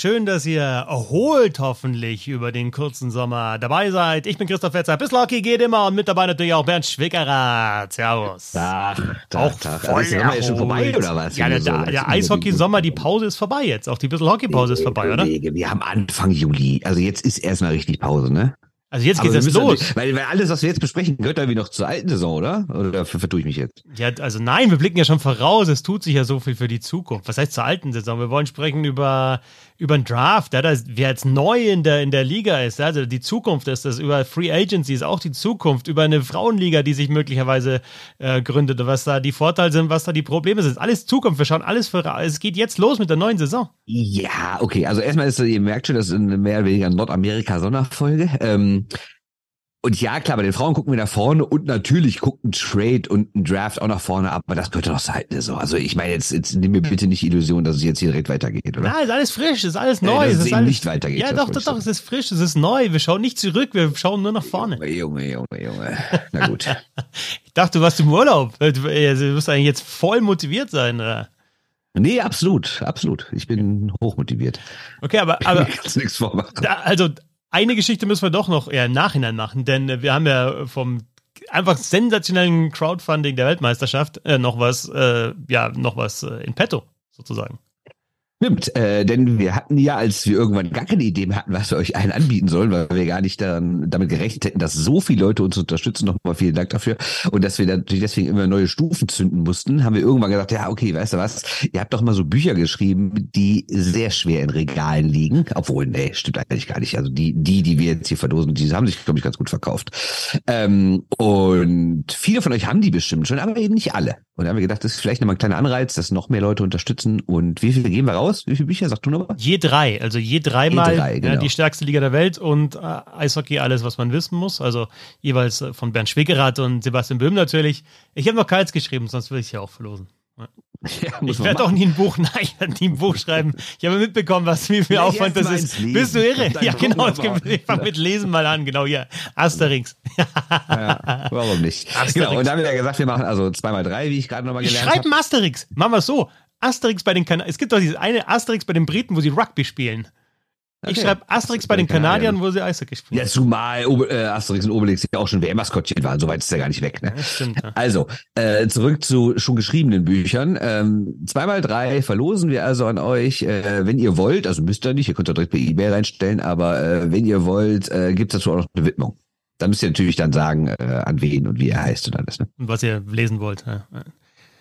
Schön, dass ihr erholt hoffentlich über den kurzen Sommer dabei seid. Ich bin Christoph Fetzer. Bis Lucky geht immer und mit dabei natürlich auch Bernd Schwickerath. Servus. Tag, Tag, auch Tag. voll ist der Sommer schon vorbei oder was? Ja, der, der, der Eishockey-Sommer, die Pause ist vorbei jetzt. Auch die bisschen Hockey-Pause ist vorbei, oder? Wir haben Anfang Juli. Also jetzt ist erstmal richtig Pause, ne? Also jetzt geht es los. Weil, weil alles, was wir jetzt besprechen, gehört irgendwie noch zur alten Saison, oder? Oder vertue ich mich jetzt? Ja, also nein, wir blicken ja schon voraus. Es tut sich ja so viel für die Zukunft. Was heißt zur alten Saison? Wir wollen sprechen über, über einen Draft, ja, das, wer jetzt neu in der, in der Liga ist. Also die Zukunft ist das. Über Free Agency ist auch die Zukunft. Über eine Frauenliga, die sich möglicherweise äh, gründet. Was da die Vorteile sind, was da die Probleme sind. Alles Zukunft. Wir schauen alles voraus. Es geht jetzt los mit der neuen Saison. Ja, okay. Also erstmal ist, ihr merkt schon, das ist eine mehr oder weniger Nordamerika-Sonderfolge. Ähm, und ja, klar, bei den Frauen gucken wir nach vorne und natürlich guckt ein Trade und ein Draft auch nach vorne, aber das gehört doch zur alten Saison. Also ich meine, jetzt, jetzt nimm mir bitte nicht die Illusion, dass es jetzt hier direkt weitergeht, oder? Ja, ist alles frisch, ist alles neu. Äh, dass es, ist eben alles, nicht weitergeht. Ja, doch, doch, doch, es ist frisch, es ist neu. Wir schauen nicht zurück, wir schauen nur nach vorne. Junge, Junge, Junge. Na gut. ich dachte, du warst im Urlaub. Du wirst eigentlich jetzt voll motiviert sein, oder? Nee, absolut, absolut. Ich bin hochmotiviert. Okay, aber, aber kannst nichts vormachen. Da, also eine Geschichte müssen wir doch noch eher im Nachhinein machen, denn äh, wir haben ja vom einfach sensationellen Crowdfunding der Weltmeisterschaft äh, noch was, äh, ja, noch was äh, in petto, sozusagen. Stimmt, äh, denn wir hatten ja, als wir irgendwann gar keine Idee mehr hatten, was wir euch allen anbieten sollen, weil wir gar nicht daran, damit gerechnet hätten, dass so viele Leute uns unterstützen. Nochmal vielen Dank dafür. Und dass wir natürlich deswegen immer neue Stufen zünden mussten, haben wir irgendwann gesagt, ja, okay, weißt du was, ihr habt doch mal so Bücher geschrieben, die sehr schwer in Regalen liegen. Obwohl, nee, stimmt eigentlich gar nicht. Also die, die, die wir jetzt hier verdosen, die haben sich, glaube ich, ganz gut verkauft. Ähm, und viele von euch haben die bestimmt schon, aber eben nicht alle. Und da haben wir gedacht, das ist vielleicht nochmal ein kleiner Anreiz, dass noch mehr Leute unterstützen. Und wie viele gehen wir raus? Wie viele Bücher? Sag du nochmal? Je drei. Also je dreimal Je drei, genau. ja, die stärkste Liga der Welt und äh, Eishockey alles, was man wissen muss. Also jeweils äh, von Bernd Schwickerath und Sebastian Böhm natürlich. Ich habe noch keins geschrieben, sonst würde ich ja auch verlosen. Ja. Ja, ich werde auch nie ein Buch, nein, ich werde nie ein Buch schreiben. Ich habe mitbekommen, was wie viel Ja, Aufwand das ist. lesen. Bist du irre? Ja, genau. Ich fange mit Lesen mal an, genau hier. Asterix. Ja, warum nicht? Asterix. Genau, und da haben wir ja gesagt, wir machen also zweimal drei, wie ich gerade nochmal gelernt habe. ein Asterix. Machen wir es so. Asterix bei den Kanadiern. Es gibt doch dieses eine Asterix bei den Briten, wo sie Rugby spielen. Ich Okay. schreibe Asterix bei den Kanadiern, wo sie Eishockey spielen. Ja, zumal äh, Asterix und Obelix ja auch schon WM-Maskottchen waren, so weit ist er gar nicht weg. Ne? Ja, stimmt. Ja. Also, äh, zurück zu schon geschriebenen Büchern. Ähm, zweimal drei verlosen wir also an euch. Äh, wenn ihr wollt, also müsst ihr nicht, ihr könnt da direkt per E-Mail reinstellen, aber äh, wenn ihr wollt, äh, gibt es dazu auch noch eine Widmung. Da müsst ihr natürlich dann sagen, äh, an wen und wie er heißt und alles. Ne? Und was ihr lesen wollt. Ja. Ja.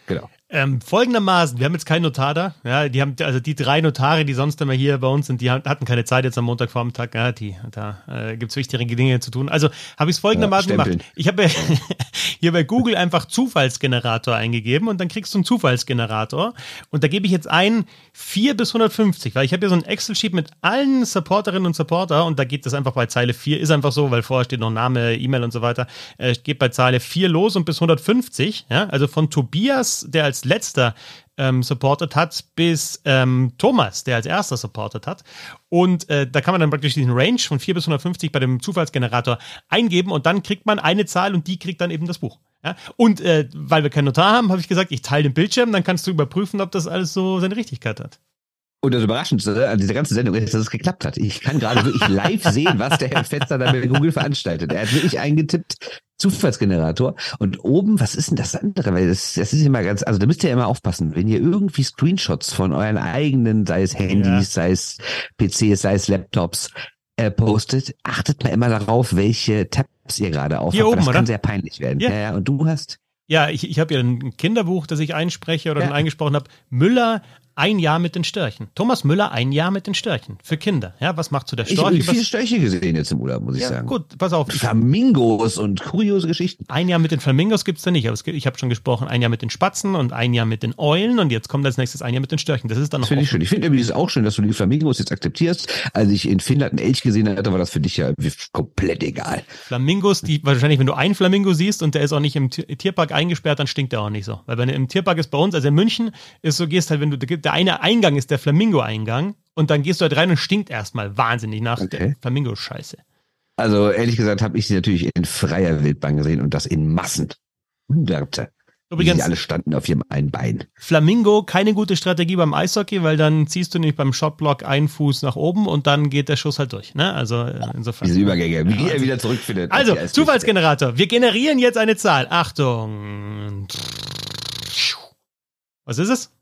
Genau. Ähm, folgendermaßen, wir haben jetzt keinen Notar da. Ja, die haben, also die drei Notare, die sonst immer hier bei uns sind, die hatten keine Zeit jetzt am Montagvormittag. Ja, die, da äh, gibt es wichtigere Dinge zu tun. Also habe ich es folgendermaßen Ja, gemacht. Ich habe hier bei Google einfach Zufallsgenerator eingegeben und dann kriegst du einen Zufallsgenerator. Und da gebe ich jetzt ein 4 bis 150, weil ich habe hier so ein Excel-Sheet mit allen Supporterinnen und Supporter und da geht das einfach bei Zeile 4, ist einfach so, weil vorher steht noch Name, E-Mail und so weiter. Äh, geht bei Zeile 4 los und bis 150, ja, also von Tobias, der als letzter ähm, supported hat, bis ähm, Thomas, der als erster supported hat. Und äh, da kann man dann praktisch diesen Range von 4 bis 150 bei dem Zufallsgenerator eingeben und dann kriegt man eine Zahl und die kriegt dann eben das Buch. Ja? Und äh, weil wir keinen Notar haben, habe ich gesagt, ich teile den Bildschirm, dann kannst du überprüfen, ob das alles so seine Richtigkeit hat. Und das Überraschendste an dieser ganzen Sendung ist, dass es geklappt hat. Ich kann gerade wirklich live sehen, was der Herr Fetzer da bei Google veranstaltet. Er hat wirklich eingetippt, Zufallsgenerator. Und oben, was ist denn das andere? Weil das, das ist immer ganz, also da müsst ihr immer aufpassen, wenn ihr irgendwie Screenshots von euren eigenen, sei es Handys, sei es PCs, sei es Laptops, äh, postet, achtet mal immer darauf, welche Tabs ihr gerade aufhabt. Hier oben, das oder? kann sehr peinlich werden. Ja. Ja. ja, und du hast Ja, ich, ich habe ja ein Kinderbuch, das ich einspreche oder Ja. schon eingesprochen habe. Müller, ein Jahr mit den Störchen. Thomas Müller, ein Jahr mit den Störchen. Für Kinder. Ja, was macht so der ich habe Storch? viele Störche gesehen jetzt im Urlaub, muss ich ja, sagen. gut, pass auf. Flamingos und kuriose Geschichten. Ein Jahr mit den Flamingos gibt's da nicht, aber gibt, ich habe schon gesprochen, ein Jahr mit den Spatzen und ein Jahr mit den Eulen und jetzt kommt als nächstes ein Jahr mit den Störchen. Das ist dann noch finde ich schön. Ich finde übrigens auch schön, dass du die Flamingos jetzt akzeptierst. Als ich in Finnland einen Elch gesehen hatte, war das für dich ja komplett egal. Flamingos, die wahrscheinlich, wenn du einen Flamingo siehst und der ist auch nicht im Ti- Tierpark eingesperrt, dann stinkt der auch nicht so. Weil wenn er im Tierpark ist bei uns, also in München, ist so, gehst halt, wenn du, der eine Eingang ist der Flamingo-Eingang und dann gehst du halt rein und stinkt erstmal wahnsinnig nach Okay. der Flamingo-Scheiße. Also ehrlich gesagt habe ich sie natürlich in freier Wildbahn gesehen und das in Massen. Hunderte. Übrigens, die alle standen auf ihrem einen Bein. Flamingo, keine gute Strategie beim Eishockey, weil dann ziehst du nicht beim Shotblock einen Fuß nach oben und dann geht der Schuss halt durch. Ne? Also äh, insofern. Diese Übergänge, wie er wieder zurückfindet. Also, Zufallsgenerator. Wir generieren jetzt eine Zahl. Achtung. Was ist es?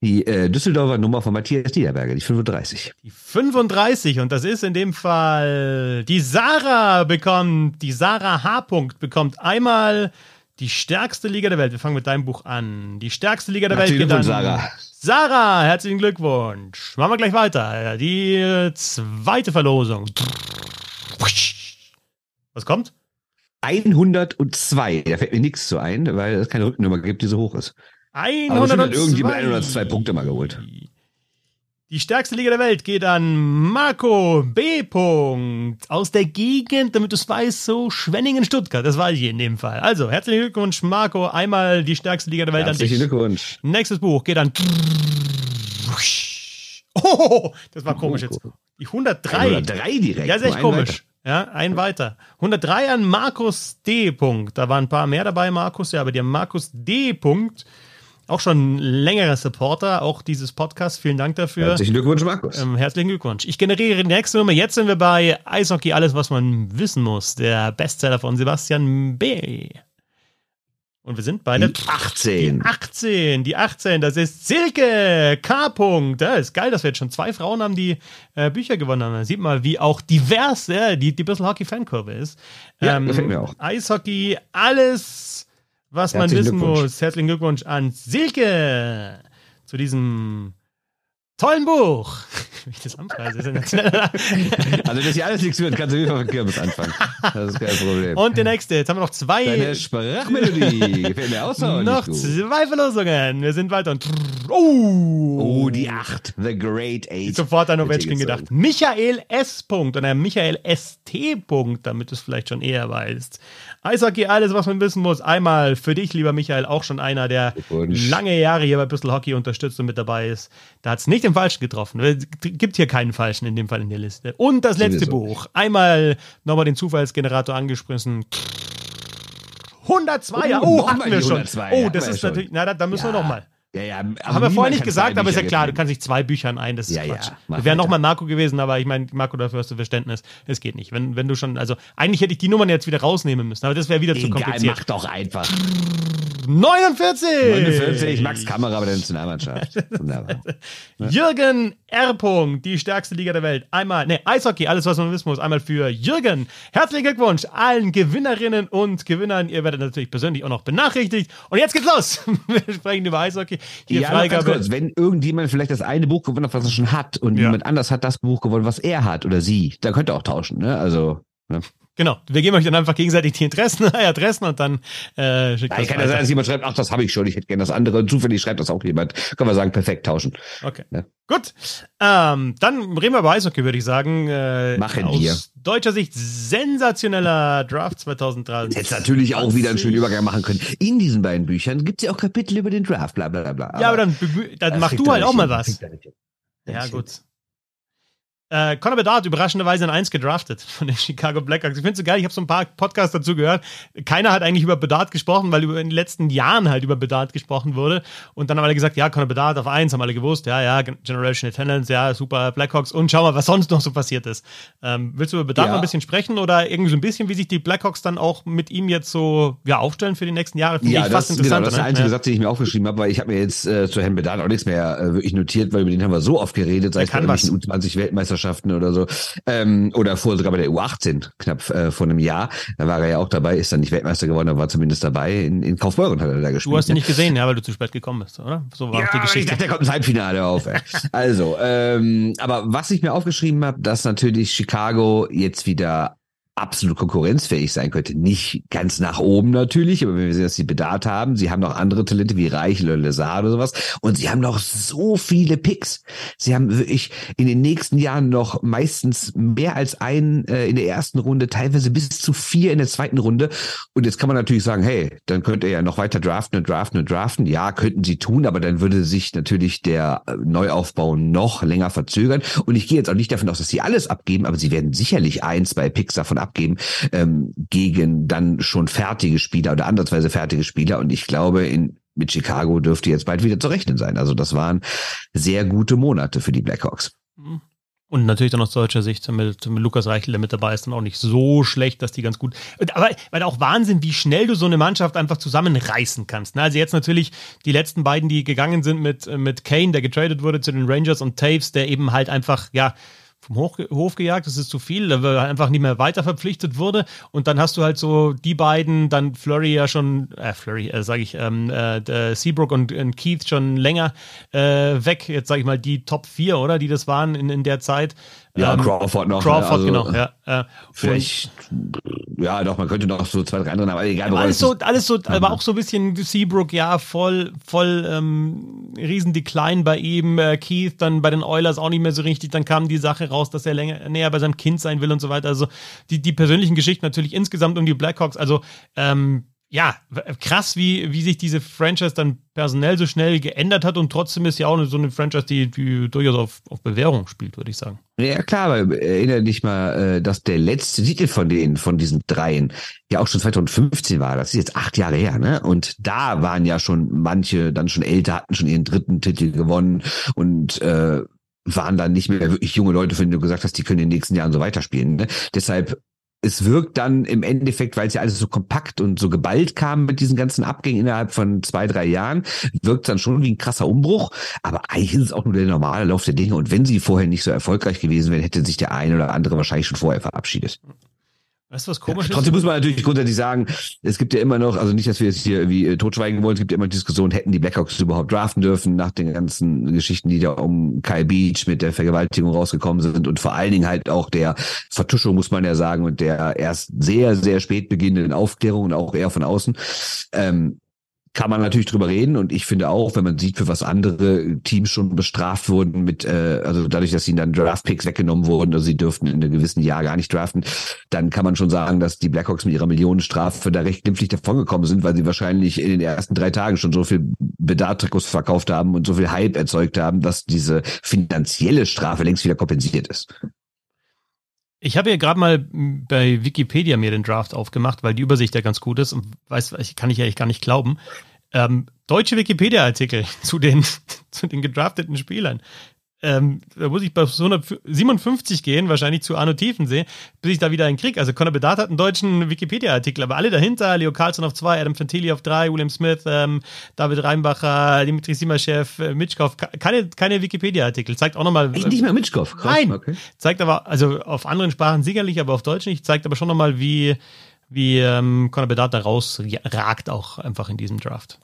Die äh, Düsseldorfer Nummer von Matthias Niederberger, die 35. Die 35 und das ist in dem Fall die Sarah bekommt, die Sarah H. bekommt einmal die stärkste Liga der Welt. Wir fangen mit deinem Buch an. Die stärkste Liga der Herzlichen Welt geht an. Sarah. Sarah, herzlichen Glückwunsch. Machen wir gleich weiter. Die zweite Verlosung. Was kommt? 102. Da fällt mir nichts zu ein, weil es keine Rückennummer gibt, die so hoch ist. Aber bestimmt hat 102. irgendjemand ein oder zwei Punkte mal geholt. Die stärkste Liga der Welt geht an Marco B. -Punkt. aus der Gegend, damit du es weißt, so Schwenningen-Stuttgart. Das war ich in dem Fall. Also, herzlichen Glückwunsch, Marco. Einmal die stärkste Liga der Welt Herzlichen an dich. Glückwunsch. Nächstes Buch geht an. Oh, das war komisch jetzt. Die 103. 103 direkt. Ja, ist echt komisch. Ja, ein weiter. 103 an Markus D. -Punkt. Da waren ein paar mehr dabei, Markus, ja, aber der Markus D. -Punkt, auch schon längerer Supporter, auch dieses Podcast. Vielen Dank dafür. Herzlichen Glückwunsch, Markus. Ähm, herzlichen Glückwunsch. Ich generiere die nächste Nummer. Jetzt sind wir bei Eishockey, alles, was man wissen muss. Der Bestseller von Sebastian B. Und wir sind bei der Die 18. 18. Die 18, das ist Silke K. -Punkt. Ja, ist geil, dass wir jetzt schon zwei Frauen haben, die äh, Bücher gewonnen haben. Da sieht man, wie auch divers ja, die, die Bissl Hockey Fankurve ist. Ja, gefällt mir auch. Eishockey, alles, was man wissen muss. Herzlichen Glückwunsch an Silke zu diesem tollen Buch. Wie ich das anpreise, ist ja. Also, dass hier alles nichts wird, kannst du wieder von Kirmes anfangen. Das ist kein Problem. Und der nächste. Jetzt haben wir noch zwei. Deine Sprachmelodie gefällt mir außerordentlich noch gut. zwei Verlosungen. Wir sind weiter. Und oh, Oh, die 8. The Great Eight. Sofort an Ovechkin gedacht. Michael S. Punkt oder Michael ST. Punkt, damit du es vielleicht schon eher weißt. Eishockey, alles, was man wissen muss. Einmal für dich, lieber Michael, auch schon einer, der lange Jahre hier bei Bristol Hockey unterstützt und mit dabei ist. Da hat es nicht den Falschen getroffen. Es gibt hier keinen Falschen in dem Fall in der Liste. Und das letzte Sowieso. Buch. Einmal nochmal den Zufallsgenerator angesprochen. 102, ja. Oh, Oh, noch hatten wir schon. 102, Oh, das wir ist natürlich, na, da, da müssen wir Ja. nochmal. Ja, ja. Haben wir vorher nicht gesagt, aber ist ja klar, du kannst nicht zwei Büchern ein, das ist Ja, ja, Quatsch. das wäre nochmal Marco gewesen, aber ich meine, Marco, dafür hast du Verständnis. Es geht nicht. Wenn, wenn du schon, also eigentlich hätte ich die Nummern jetzt wieder rausnehmen müssen, aber das wäre wieder zu Egal, kompliziert. mach doch einfach. 49! 49, Max Kamera bei der Nationalmannschaft. Wunderbar. Jürgen R. Punkt, die stärkste Liga der Welt. Einmal, ne, Eishockey, alles was man wissen muss. Einmal für Jürgen. Herzlichen Glückwunsch allen Gewinnerinnen und Gewinnern. Ihr werdet natürlich persönlich auch noch benachrichtigt. Und jetzt geht's los. Wir sprechen über Eishockey. Hier Ja, Freigabe. kurz, wenn irgendjemand vielleicht das eine Buch gewonnen hat, was er schon hat, und Ja. jemand anders hat das Buch gewonnen, was er hat oder sie, dann könnt ihr auch tauschen, ne? Also, ne? Genau, wir geben euch dann einfach gegenseitig die Interessen, Adressen und dann äh, schickt Ja, das kann ja sein, dass jemand schreibt, ach, das habe ich schon, ich hätte gerne das andere. Und zufällig schreibt das auch jemand. Können wir sagen, perfekt tauschen. Okay. Ne? Gut. Ähm, dann reden wir über Eishockey, würde ich sagen. Äh, Machen aus wir. deutscher Sicht sensationeller Draft 2023. Jetzt natürlich auch wieder einen schönen Übergang machen können. In diesen beiden Büchern gibt es ja auch Kapitel über den Draft, bla bla bla. bla. Ja, aber dann, dann mach du halt auch mal was. Ja, gut. Äh, Conor Bedard überraschenderweise in 1 gedraftet von den Chicago Blackhawks. Ich finde es so geil, ich habe so ein paar Podcasts dazu gehört. Keiner hat eigentlich über Bedard gesprochen, weil über in den letzten Jahren halt über Bedard gesprochen wurde. Und dann haben alle gesagt, ja, Conor Bedard auf 1, haben alle gewusst, ja, ja, Generation Attendance, ja, super Blackhawks. Und schau mal, was sonst noch so passiert ist. Ähm, willst du über Bedard ja. noch ein bisschen sprechen oder irgendwie so ein bisschen, wie sich die Blackhawks dann auch mit ihm jetzt so ja, aufstellen für die nächsten Jahre? Finde ja, ich das, fast interessant. Genau, das ist der ne? einzige ja. Satz, den ich mir aufgeschrieben habe, weil ich habe mir jetzt äh, zu Herrn Bedard auch nichts mehr äh, wirklich notiert, weil über den haben wir so oft geredet, seit es U20-Weltmeister Weltmeisterschaften oder so. Ähm, oder vorher sogar bei der U18, knapp äh, vor einem Jahr. Da war er ja auch dabei, ist dann nicht Weltmeister geworden, aber war zumindest dabei. In, in Kaufbeuren hat er da gespielt. Du hast ne? ihn nicht gesehen, ja, weil du zu spät gekommen bist, oder? So war ja, auch die Geschichte. Der kommt ein Halbfinale auf. Ey. also, ähm, aber was ich mir aufgeschrieben habe, dass natürlich Chicago jetzt wieder absolut konkurrenzfähig sein könnte. Nicht ganz nach oben natürlich, aber wenn wir sehen, dass sie Bedarf haben, sie haben noch andere Talente wie oder Lazar oder sowas und sie haben noch so viele Picks. Sie haben wirklich in den nächsten Jahren noch meistens mehr als einen äh, in der ersten Runde, teilweise bis zu vier in der zweiten Runde. Und jetzt kann man natürlich sagen, hey, dann könnt ihr ja noch weiter draften und draften und draften. Ja, könnten sie tun, aber dann würde sich natürlich der äh, Neuaufbau noch länger verzögern. Und ich gehe jetzt auch nicht davon aus, dass sie alles abgeben, aber sie werden sicherlich ein, zwei Picks davon abgeben, abgeben ähm, gegen dann schon fertige Spieler oder ansatzweise fertige Spieler. Und ich glaube, in mit Chicago dürfte jetzt bald wieder zu rechnen sein. Also das waren sehr gute Monate für die Blackhawks. Mhm. Und natürlich dann aus deutscher Sicht mit, mit Lukas Reichel, der mit dabei ist, dann auch nicht so schlecht, dass die ganz gut. Aber weil auch Wahnsinn, wie schnell du so eine Mannschaft einfach zusammenreißen kannst. Ne? Also jetzt natürlich die letzten beiden, die gegangen sind mit, mit Kane, der getradet wurde zu den Rangers und Taves, der eben halt einfach, ja, vom Hoch, Hof gejagt, das ist zu viel, weil er einfach nicht mehr weiter verpflichtet wurde. Und dann hast du halt so die beiden, dann Flurry ja schon, äh, Flurry, äh, sage ich, ähm, äh, Seabrook und, und, Keith schon länger äh, weg. Jetzt sage ich mal die Top 4, oder? Die das waren in, in der Zeit. Ja, ähm, Crawford noch. Ne? Crawford, also, genau, ja. Äh, vielleicht, ja, doch, man könnte noch so zwei, drei andere, aber egal. Aber alles so, alles so, aber auch so ein bisschen Seabrook, ja, voll, voll ähm, riesen Decline bei ihm. Äh, Keith dann bei den Oilers auch nicht mehr so richtig. Dann kam die Sache raus, dass er länger, näher bei seinem Kind sein will und so weiter. Also die, die persönlichen Geschichten natürlich insgesamt um die Blackhawks. Also ähm, ja, krass, wie, wie sich diese Franchise dann personell so schnell geändert hat und trotzdem ist ja auch so eine Franchise, die, die durchaus auf, auf Bewährung spielt, würde ich sagen. Ja, klar, aber erinnere dich mal, äh, dass der letzte Titel von denen, von diesen dreien, ja auch schon 2015 war. Das ist jetzt acht Jahre her, ne? Und da waren ja schon manche dann schon älter, hatten schon ihren dritten Titel gewonnen und äh, waren dann nicht mehr wirklich junge Leute, von denen du gesagt hast, die können in den nächsten Jahren so weiterspielen. Ne? Deshalb es wirkt dann im Endeffekt, weil es ja alles so kompakt und so geballt kam mit diesen ganzen Abgängen innerhalb von zwei, drei Jahren, wirkt dann schon wie ein krasser Umbruch. Aber eigentlich ist es auch nur der normale Lauf der Dinge. Und wenn sie vorher nicht so erfolgreich gewesen wären, hätte sich der eine oder andere wahrscheinlich schon vorher verabschiedet. Weißt du, was komisch ja, Trotzdem muss man natürlich grundsätzlich sagen, es gibt ja immer noch, also nicht, dass wir jetzt hier irgendwie äh, totschweigen wollen, es gibt ja immer Diskussionen, hätten die Blackhawks überhaupt draften dürfen nach den ganzen Geschichten, die da um Kyle Beach mit der Vergewaltigung rausgekommen sind und vor allen Dingen halt auch der Vertuschung, muss man ja sagen, und der erst sehr, sehr spät beginnenden Aufklärung und auch eher von außen. Ähm, kann man natürlich drüber reden und ich finde auch, wenn man sieht, für was andere Teams schon bestraft wurden mit, äh, also dadurch, dass ihnen dann Draftpicks weggenommen wurden, also sie dürften in einem gewissen Jahr gar nicht draften, dann kann man schon sagen, dass die Blackhawks mit ihrer Millionenstrafe da recht glimpflich davongekommen sind, weil sie wahrscheinlich in den ersten drei Tagen schon so viel Bedartrikots verkauft haben und so viel Hype erzeugt haben, dass diese finanzielle Strafe längst wieder kompensiert ist. Ich habe ja gerade mal bei Wikipedia mir den Draft aufgemacht, weil die Übersicht ja ganz gut ist und weiß, kann ich eigentlich gar nicht glauben. Ähm, deutsche Wikipedia-Artikel zu den, zu den gedrafteten Spielern ähm, da muss ich bei 157 gehen, wahrscheinlich zu Arno Tiefensee, bis ich da wieder einen krieg. Also Conor Bedard hat einen deutschen Wikipedia-Artikel, aber alle dahinter, Leo Carlson auf zwei, Adam Fantilli auf drei, William Smith, ähm, David Reinbacher, Dimitri Simaschew, äh, Mitschkow, keine, keine Wikipedia-Artikel. Zeigt auch nochmal. Echt nicht mehr Mitschkow? Nein. Okay. Zeigt aber, also auf anderen Sprachen sicherlich, aber auf Deutsch nicht. Zeigt aber schon nochmal, wie, wie ähm, Conor Bedard da rausragt auch einfach in diesem Draft.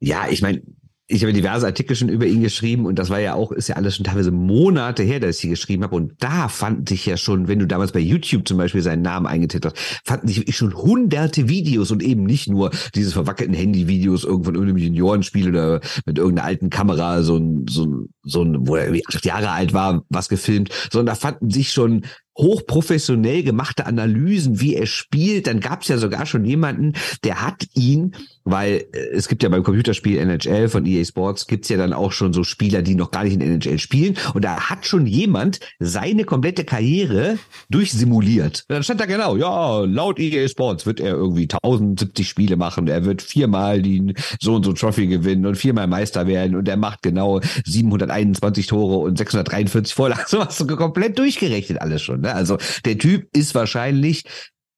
Ja, ich meine, ich habe diverse Artikel schon über ihn geschrieben und das war ja auch, ist ja alles schon teilweise Monate her, dass ich sie geschrieben habe. Und da fand ich ja schon, wenn du damals bei YouTube zum Beispiel seinen Namen eingetippt hast, fanden sich schon hunderte Videos und eben nicht nur diese verwackelten Handyvideos irgendwo von irgendeinem Juniorenspiel oder mit irgendeiner alten Kamera, so ein, so ein, so ein, wo er irgendwie acht Jahre alt war, was gefilmt, sondern da fanden sich schon hochprofessionell gemachte Analysen, wie er spielt. Dann gab es ja sogar schon jemanden, der hat ihn, weil äh, es gibt ja beim Computerspiel NHL von EA Sports, gibt's ja dann auch schon so Spieler, die noch gar nicht in NHL spielen. Und da hat schon jemand seine komplette Karriere durchsimuliert. Und dann stand da genau, ja, laut EA Sports wird er irgendwie 1070 Spiele machen. Er wird viermal die so und so Trophy gewinnen und viermal Meister werden. Und er macht genau 721 Tore und 643 Vorlagen. So hast du komplett durchgerechnet alles schon. Ne? Also der Typ ist wahrscheinlich,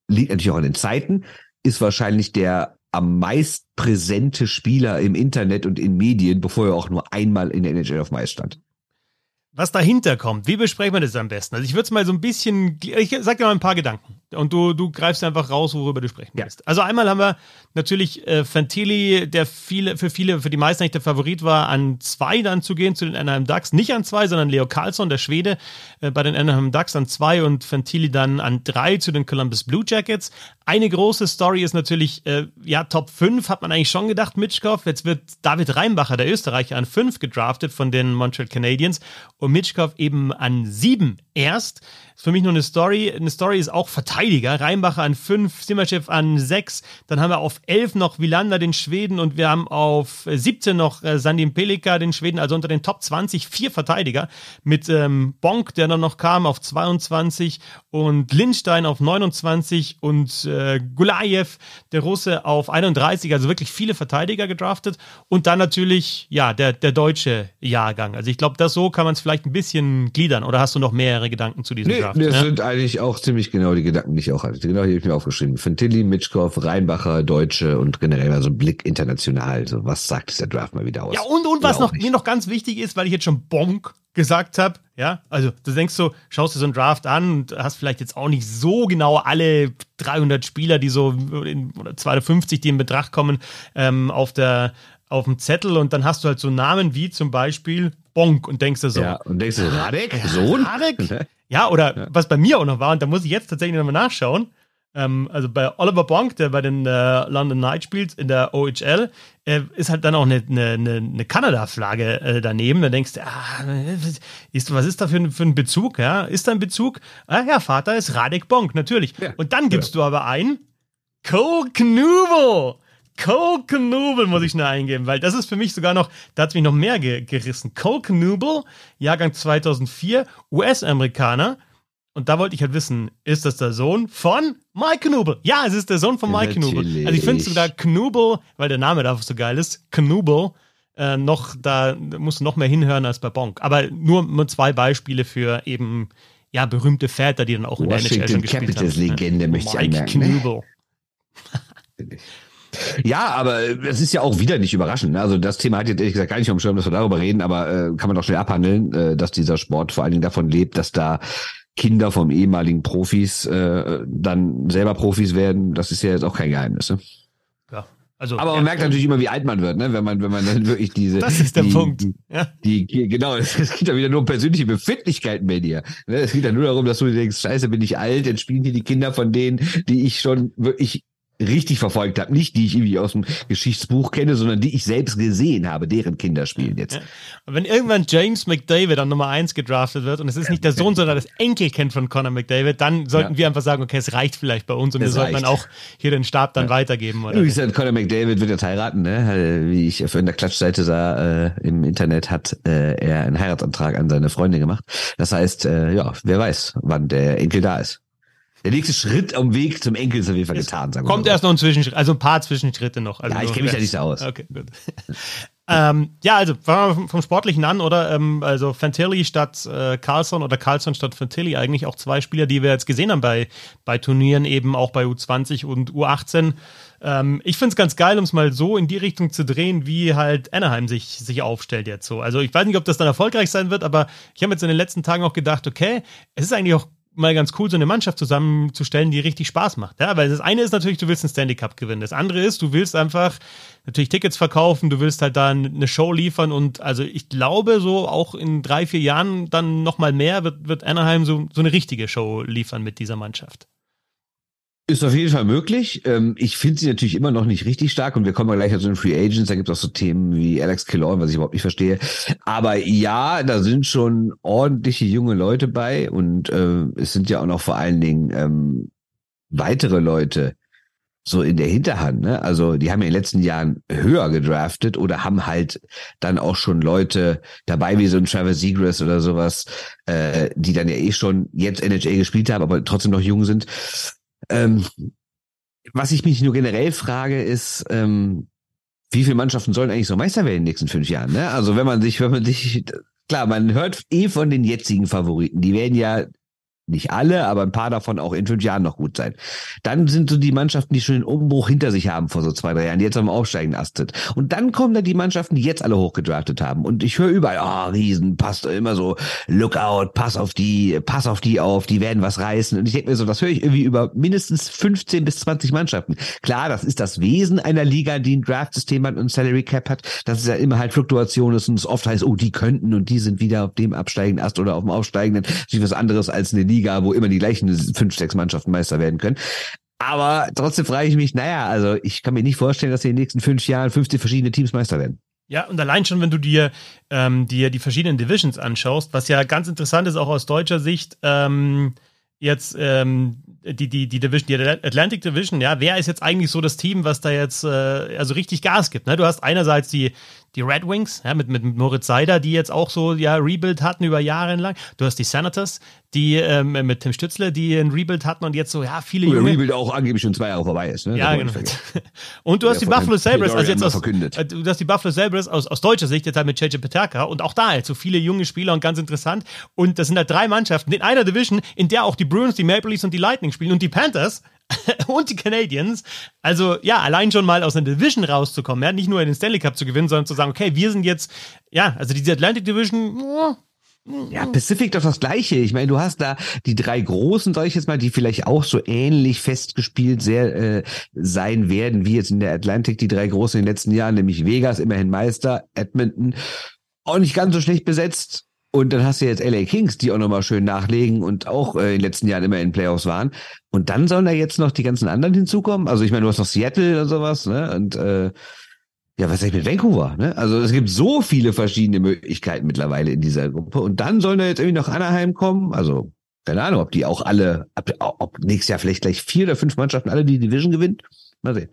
liegt natürlich auch an den Zeiten, ist wahrscheinlich der am meist präsente Spieler im Internet und in Medien, bevor er auch nur einmal in der NHL auf Mais stand was dahinter kommt, wie besprechen wir das am besten? Also ich würde es mal so ein bisschen, ich sag dir mal ein paar Gedanken und du, du greifst einfach raus, worüber du sprechen willst. Ja. Also einmal haben wir natürlich äh, Fantilli, der viele, für viele, für die meisten nicht der Favorit war, an zwei dann zu gehen zu den Anaheim Ducks. Nicht an zwei, sondern Leo Carlsson, der Schwede, äh, bei den Anaheim Ducks an zwei und Fantilli dann an drei zu den Columbus Blue Jackets. Eine große Story ist natürlich, äh, ja, Top 5 hat man eigentlich schon gedacht, Mitschkow. Jetzt wird David Reinbacher, der Österreicher, an fünf gedraftet von den Montreal Canadiens und Mitschkow eben an sieben erst. Ist für mich nur eine Story. Eine Story ist auch Verteidiger. Reinbacher an fünf, Simachev an sechs. Dann haben wir auf elf noch Wilander, den Schweden, und wir haben auf 17 noch äh, Sandim Pelika, den Schweden. Also unter den Top 20 vier Verteidiger mit ähm, Bonk, der dann noch kam, auf 22 und Lindstein auf 29 und äh, Gulayev, der Russe, auf 31. Also wirklich viele Verteidiger gedraftet. Und dann natürlich, ja, der, der deutsche Jahrgang. Also ich glaube, das so kann man es vielleicht ein bisschen gliedern. Oder hast du noch mehrere Gedanken zu diesem nee, Draft? Das ja? sind eigentlich auch ziemlich genau die Gedanken, die ich auch hatte. Genau, hier habe ich mir aufgeschrieben. Fantilli, Mitschkow, Reinbacher, Deutsche und generell mal so ein Blick international. So, was sagt dieser Draft mal wieder aus? Ja, und, und was noch, mir noch ganz wichtig ist, weil ich jetzt schon Bonk gesagt habe, ja, also du denkst so, schaust dir so einen Draft an und hast vielleicht jetzt auch nicht so genau alle 300 Spieler, die so in, oder 250, die in Betracht kommen, ähm, auf der auf dem Zettel und dann hast du halt so Namen wie zum Beispiel Bonk und denkst dir so. Ja, und denkst du, Radek? Sohn? Radek? Ja, oder ja. was bei mir auch noch war, und da muss ich jetzt tatsächlich nochmal nachschauen. Ähm, also bei Oliver Bonk, der bei den äh, London Knights spielt in der OHL, äh, ist halt dann auch eine, eine, eine Kanada-Flagge äh, daneben. Da denkst du, ah, ist, was ist da für ein, für ein Bezug? Ja? Ist da ein Bezug? Ah ja, Vater ist Radek Bonk, natürlich. Ja. Und dann gibst ja. du aber ein Cole Knuble. Cole Knuble muss ich schnell eingeben, weil das ist für mich sogar noch, da hat es mich noch mehr ge gerissen. Cole Knuble, Jahrgang 2004, US-Amerikaner. Und da wollte ich halt wissen, ist das der Sohn von Mike Knuble? Ja, es ist der Sohn von ja, Mike Knuble. Also ich finde sogar Knuble, weil der Name da so geil ist, Knuble, äh, noch, da musst du noch mehr hinhören als bei Bonk. Aber nur, nur zwei Beispiele für eben, ja, berühmte Väter, die dann auch in Washington der NHL schon gespielt Capitals haben. Legende möchte ich Mike anmerken. Ne? Ja, aber es ist ja auch wieder nicht überraschend. Ne? Also das Thema hat jetzt ehrlich gesagt gar nicht auf dem Schirm, dass wir darüber reden, aber äh, kann man doch schnell abhandeln, äh, dass dieser Sport vor allen Dingen davon lebt, dass da Kinder vom ehemaligen Profis äh, dann selber Profis werden. Das ist ja jetzt auch kein Geheimnis. Ne? Ja. Also, aber man ja, merkt natürlich immer, wie alt man wird, ne? wenn man, wenn man dann wirklich diese. Das ist der die, Punkt. Ja. Die, genau, es geht ja wieder nur um persönliche Befindlichkeiten bei dir. Ne? Es geht ja nur darum, dass du denkst, scheiße, bin ich alt, jetzt spielen hier die Kinder von denen, die ich schon wirklich richtig verfolgt habe. Nicht die ich irgendwie aus dem Geschichtsbuch kenne, sondern die ich selbst gesehen habe, deren Kinder spielen jetzt. Ja. Wenn irgendwann James McDavid an Nummer 1 gedraftet wird und es ist nicht der Sohn, sondern das Enkelkind von Conor McDavid, dann sollten ja. wir einfach sagen, okay, es reicht vielleicht bei uns und das wir sollten dann auch hier den Stab dann ja. weitergeben. Oder? Wie gesagt, Conor McDavid wird jetzt heiraten, ne? Wie ich auf der Klatschseite sah, äh, im Internet hat äh, er einen Heiratsantrag an seine Freundin gemacht. Das heißt, äh, ja, wer weiß, wann der Enkel da ist. Der nächste Schritt am Weg zum Enkel ist auf jeden Fall getan. Sagen kommt erst noch ein Zwischenschritt, also ein paar Zwischenschritte noch. Also ja, ich kenne mich ja nicht so aus. Okay, gut. ähm, ja, also fangen wir vom Sportlichen an, oder? Ähm, also Fantilli statt äh, Carlson oder Carlson statt Fantilli, eigentlich auch zwei Spieler, die wir jetzt gesehen haben bei, bei Turnieren, eben auch bei U20 und U18. Ähm, ich finde es ganz geil, um es mal so in die Richtung zu drehen, wie halt Anaheim sich, sich aufstellt jetzt so. Also ich weiß nicht, ob das dann erfolgreich sein wird, aber ich habe jetzt in den letzten Tagen auch gedacht, okay, es ist eigentlich auch mal ganz cool, so eine Mannschaft zusammenzustellen, die richtig Spaß macht. Ja, weil das eine ist natürlich, du willst einen Stanley Cup gewinnen. Das andere ist, du willst einfach natürlich Tickets verkaufen, du willst halt dann eine Show liefern und also ich glaube, so auch in drei, vier Jahren dann nochmal mehr wird, wird Anaheim so, so eine richtige Show liefern mit dieser Mannschaft. Ist auf jeden Fall möglich. Ähm, ich finde sie natürlich immer noch nicht richtig stark und wir kommen mal gleich zu den Free Agents. Da gibt es auch so Themen wie Alex Killorn, was ich überhaupt nicht verstehe. Aber ja, da sind schon ordentliche junge Leute bei und äh, es sind ja auch noch vor allen Dingen ähm, weitere Leute so in der Hinterhand. Ne? Also die haben ja in den letzten Jahren höher gedraftet oder haben halt dann auch schon Leute dabei wie so ein Travis Seagrass oder sowas, äh, die dann ja eh schon jetzt NHL gespielt haben, aber trotzdem noch jung sind. Ähm, was ich mich nur generell frage, ist, ähm, wie viele Mannschaften sollen eigentlich so Meister werden in den nächsten fünf Jahren? Ne? Also wenn man sich, wenn man sich, klar, man hört eh von den jetzigen Favoriten, die werden ja nicht alle, aber ein paar davon auch in fünf Jahren noch gut sein. Dann sind so die Mannschaften, die schon den Umbruch hinter sich haben vor so zwei, drei Jahren, die jetzt am Aufsteigen astet. Und dann kommen da die Mannschaften, die jetzt alle hochgedraftet haben. Und ich höre überall, ah, oh, Riesen, passt immer so, look out, pass auf die, pass auf die auf, die werden was reißen. Und ich denke mir so, das höre ich irgendwie über mindestens 15 bis 20 Mannschaften. Klar, das ist das Wesen einer Liga, die ein Draftsystem hat und Salary Cap hat, dass es ja immer halt Fluktuation ist und es oft heißt, oh, die könnten und die sind wieder auf dem absteigenden Ast oder auf dem aufsteigenden. Das ist was anderes als eine Liga, wo immer die gleichen fünf, sechs Mannschaften Meister werden können. Aber trotzdem frage ich mich, naja, also ich kann mir nicht vorstellen, dass in den nächsten fünf Jahren 50 verschiedene Teams Meister werden. Ja, und allein schon, wenn du dir, ähm, dir die verschiedenen Divisions anschaust, was ja ganz interessant ist, auch aus deutscher Sicht, ähm, jetzt ähm, die, die, die Division, die Atlantic Division, ja, wer ist jetzt eigentlich so das Team, was da jetzt äh, also richtig Gas gibt? Ne? Du hast einerseits die, die Red Wings, ja, mit, mit Moritz Seider, die jetzt auch so ja Rebuild hatten über Jahre lang. Du hast die Senators, die ähm, mit Tim Stützle, die ein Rebuild hatten und jetzt so, ja, viele Junge. Rebuild auch angeblich schon zwei Jahre vorbei ist. Ne? Ja, genau. Und du hast die Buffalo Sabres, also jetzt aus. Äh, du hast die Buffalo Sabres aus, aus deutscher Sicht jetzt halt mit JJ Peterka und auch da halt so viele junge Spieler und ganz interessant. Und das sind halt drei Mannschaften in einer Division, in der auch die Bruins, die Maple Leafs und die Lightning spielen und die Panthers und die Canadiens. Also ja, allein schon mal aus einer Division rauszukommen, ja, nicht nur in den Stanley Cup zu gewinnen, sondern zu sagen, okay, wir sind jetzt, ja, also diese Atlantic Division, oh, ja, Pacific doch das gleiche. Ich meine, du hast da die drei großen, sag ich jetzt mal, die vielleicht auch so ähnlich festgespielt sehr äh, sein werden, wie jetzt in der Atlantic die drei großen in den letzten Jahren, nämlich Vegas, immerhin Meister, Edmonton, auch nicht ganz so schlecht besetzt. Und dann hast du jetzt LA Kings, die auch nochmal schön nachlegen und auch äh, in den letzten Jahren immer in Playoffs waren. Und dann sollen da jetzt noch die ganzen anderen hinzukommen. Also ich meine, du hast noch Seattle und sowas, ne? Und äh, ja, was sag ich mit Vancouver? Ne? Also es gibt so viele verschiedene Möglichkeiten mittlerweile in dieser Gruppe. Und dann sollen da jetzt irgendwie noch Anaheim kommen. Also keine Ahnung, ob die auch alle, ob nächstes Jahr vielleicht gleich vier oder fünf Mannschaften alle die Division gewinnen. Mal sehen.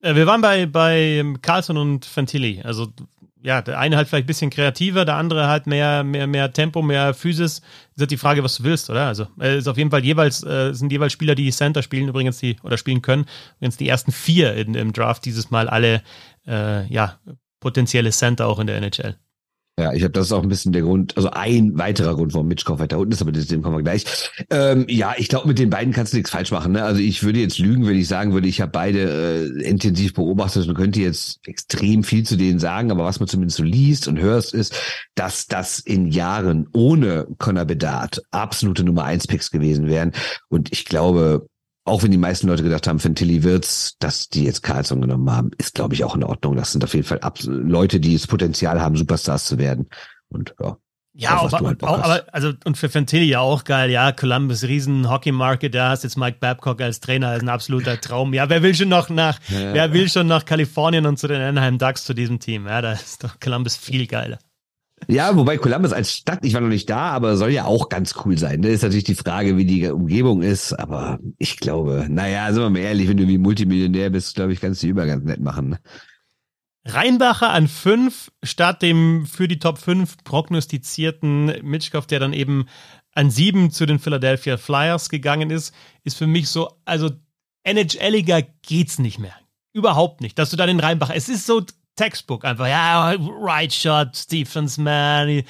Äh, wir waren bei, bei Carlson und Fantilli. Also ja, der eine halt vielleicht ein bisschen kreativer, der andere halt mehr, mehr, mehr Tempo, mehr Physis. Ist halt die Frage, was du willst, oder? Also, äh, ist auf jeden Fall jeweils, äh, sind jeweils Spieler, die Center spielen, übrigens die, oder spielen können. Übrigens die ersten vier in, im Draft dieses Mal alle, äh, ja, potenzielle Center auch in der NHL. Ja, ich habe das ist auch ein bisschen der Grund, also ein weiterer Grund, warum Mitchkov weiter unten ist, aber dem kommen wir gleich. Ähm, ja, ich glaube, mit den beiden kannst du nichts falsch machen. Ne? Also ich würde jetzt lügen, wenn ich sagen würde, ich habe beide äh, intensiv beobachtet und könnte jetzt extrem viel zu denen sagen, aber was man zumindest so liest und hörst, ist, dass das in Jahren ohne Conor Bedard absolute Nummer eins Picks gewesen wären. Und ich glaube, auch wenn die meisten Leute gedacht haben, für Tilly Wirtz, dass die jetzt Carlson genommen haben, ist, glaube ich, auch in Ordnung. Das sind auf jeden Fall Leute, die das Potenzial haben, Superstars zu werden. Und ja. Ja, aber, halt auch, aber also und für Fantilli ja auch geil, ja, Columbus riesen Hockey Market, da hast jetzt Mike Babcock als Trainer, ist ein absoluter Traum. Ja, wer will schon noch nach, ja. wer will schon nach Kalifornien und zu den Anaheim Ducks zu diesem Team? Ja, da ist doch Columbus viel geiler. Ja, wobei Columbus als Stadt, ich war noch nicht da, aber soll ja auch ganz cool sein. Da ist natürlich die Frage, wie die Umgebung ist, aber ich glaube, naja, sind wir mal ehrlich, wenn du wie Multimillionär bist, glaube ich, kannst du die Übergang nett machen. Ne? Rheinbacher an fünf statt dem für die Top 5 prognostizierten Mitschkow, der dann eben an sieben zu den Philadelphia Flyers gegangen ist, ist für mich so, also NHLiger geht's nicht mehr. Überhaupt nicht, dass du da den Rheinbacher, es ist so textbook einfach, ja, right shot, Stephens, man,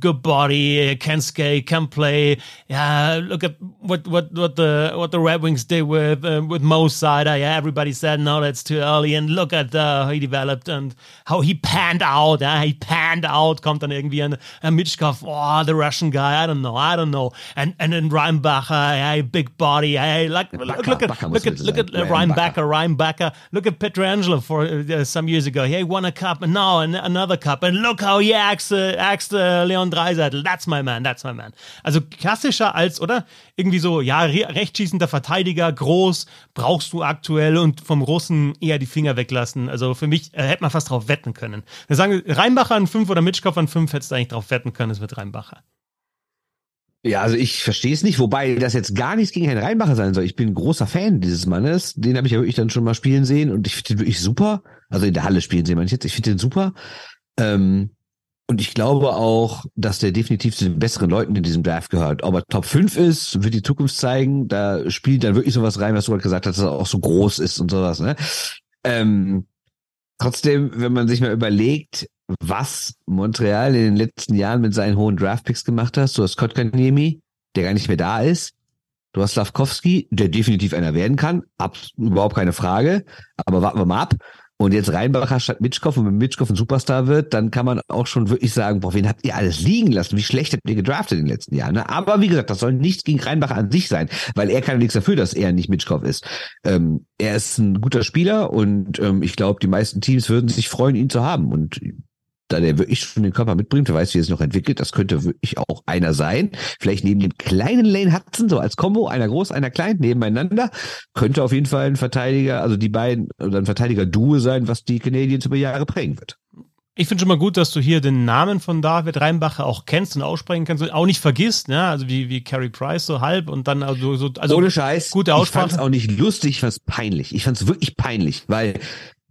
good body, can skate, can play. Yeah, look at what what what the what the Red Wings did with uh, with Mo Sider. Yeah, everybody said no, that's too early. And look at uh, how he developed and how he panned out. Yeah, he panned out. Kommt dann irgendwie ein, ein Mitchkov, oh, the Russian guy. I don't know, I don't know. And and then Reinbacher, hey, big body. Hey, like look, look, at look at look at uh, Reinbacher, Reinbacher. Look at Petrangelo for uh, some years ago. He won a cup and now another cup. And look how he acts uh, acts uh, Leon Dreiseitel, that's my man, that's my man. Also klassischer als, oder? Irgendwie so, ja, rechtschießender Verteidiger, groß, brauchst du aktuell und vom Russen eher die Finger weglassen. Also für mich äh, hätte man fast drauf wetten können. Wir sagen, Reinbacher an 5 oder Mitschkopf an 5 hättest du eigentlich drauf wetten können, es wird Reinbacher. Ja, also ich verstehe es nicht, wobei das jetzt gar nichts gegen Herrn Reinbacher sein soll. Ich bin großer Fan dieses Mannes. Den habe ich ja wirklich dann schon mal spielen sehen und ich finde den wirklich super. Also in der Halle spielen sehen, meine jetzt. Ich finde den super. Ähm, und ich glaube auch, dass der definitiv zu den besseren Leuten in diesem Draft gehört. Ob er Top 5 ist, wird die Zukunft zeigen. Da spielt dann wirklich sowas rein, was du gerade gesagt hast, dass er auch so groß ist und sowas. Ne? Ähm, trotzdem, wenn man sich mal überlegt, was Montreal in den letzten Jahren mit seinen hohen Draftpicks gemacht hat, du hast Kotkaniemi, der gar nicht mehr da ist. Du hast Slavkowski, der definitiv einer werden kann, ab, überhaupt keine Frage. Aber warten wir mal ab und jetzt Reinbacher statt Mitschkoff und wenn Mitschkoff ein Superstar wird, dann kann man auch schon wirklich sagen, boah, wen habt ihr alles liegen lassen? Wie schlecht habt ihr gedraftet in den letzten Jahren? Ne? Aber wie gesagt, das soll nichts gegen Reinbacher an sich sein, weil er kann nichts dafür, dass er nicht Mitschkoff ist. Ähm, er ist ein guter Spieler und ähm, ich glaube, die meisten Teams würden sich freuen, ihn zu haben. Und da der wirklich schon den Körper mitbringt, wer weiß, wie er es noch entwickelt, das könnte wirklich auch einer sein. Vielleicht neben dem kleinen Lane Hudson, so als Combo, einer groß, einer klein, nebeneinander, könnte auf jeden Fall ein Verteidiger, also die beiden, oder ein Verteidiger-Duo sein, was die Canadiens über Jahre prägen wird. Ich finde schon mal gut, dass du hier den Namen von David Reinbacher auch kennst und aussprechen kannst und auch nicht vergisst, ne? Also wie, wie Carey Price so halb und dann also so. Also Ohne Scheiß. Gute Aussprache. Ich fand's auch nicht lustig, ich fand's peinlich. Ich fand's wirklich peinlich, weil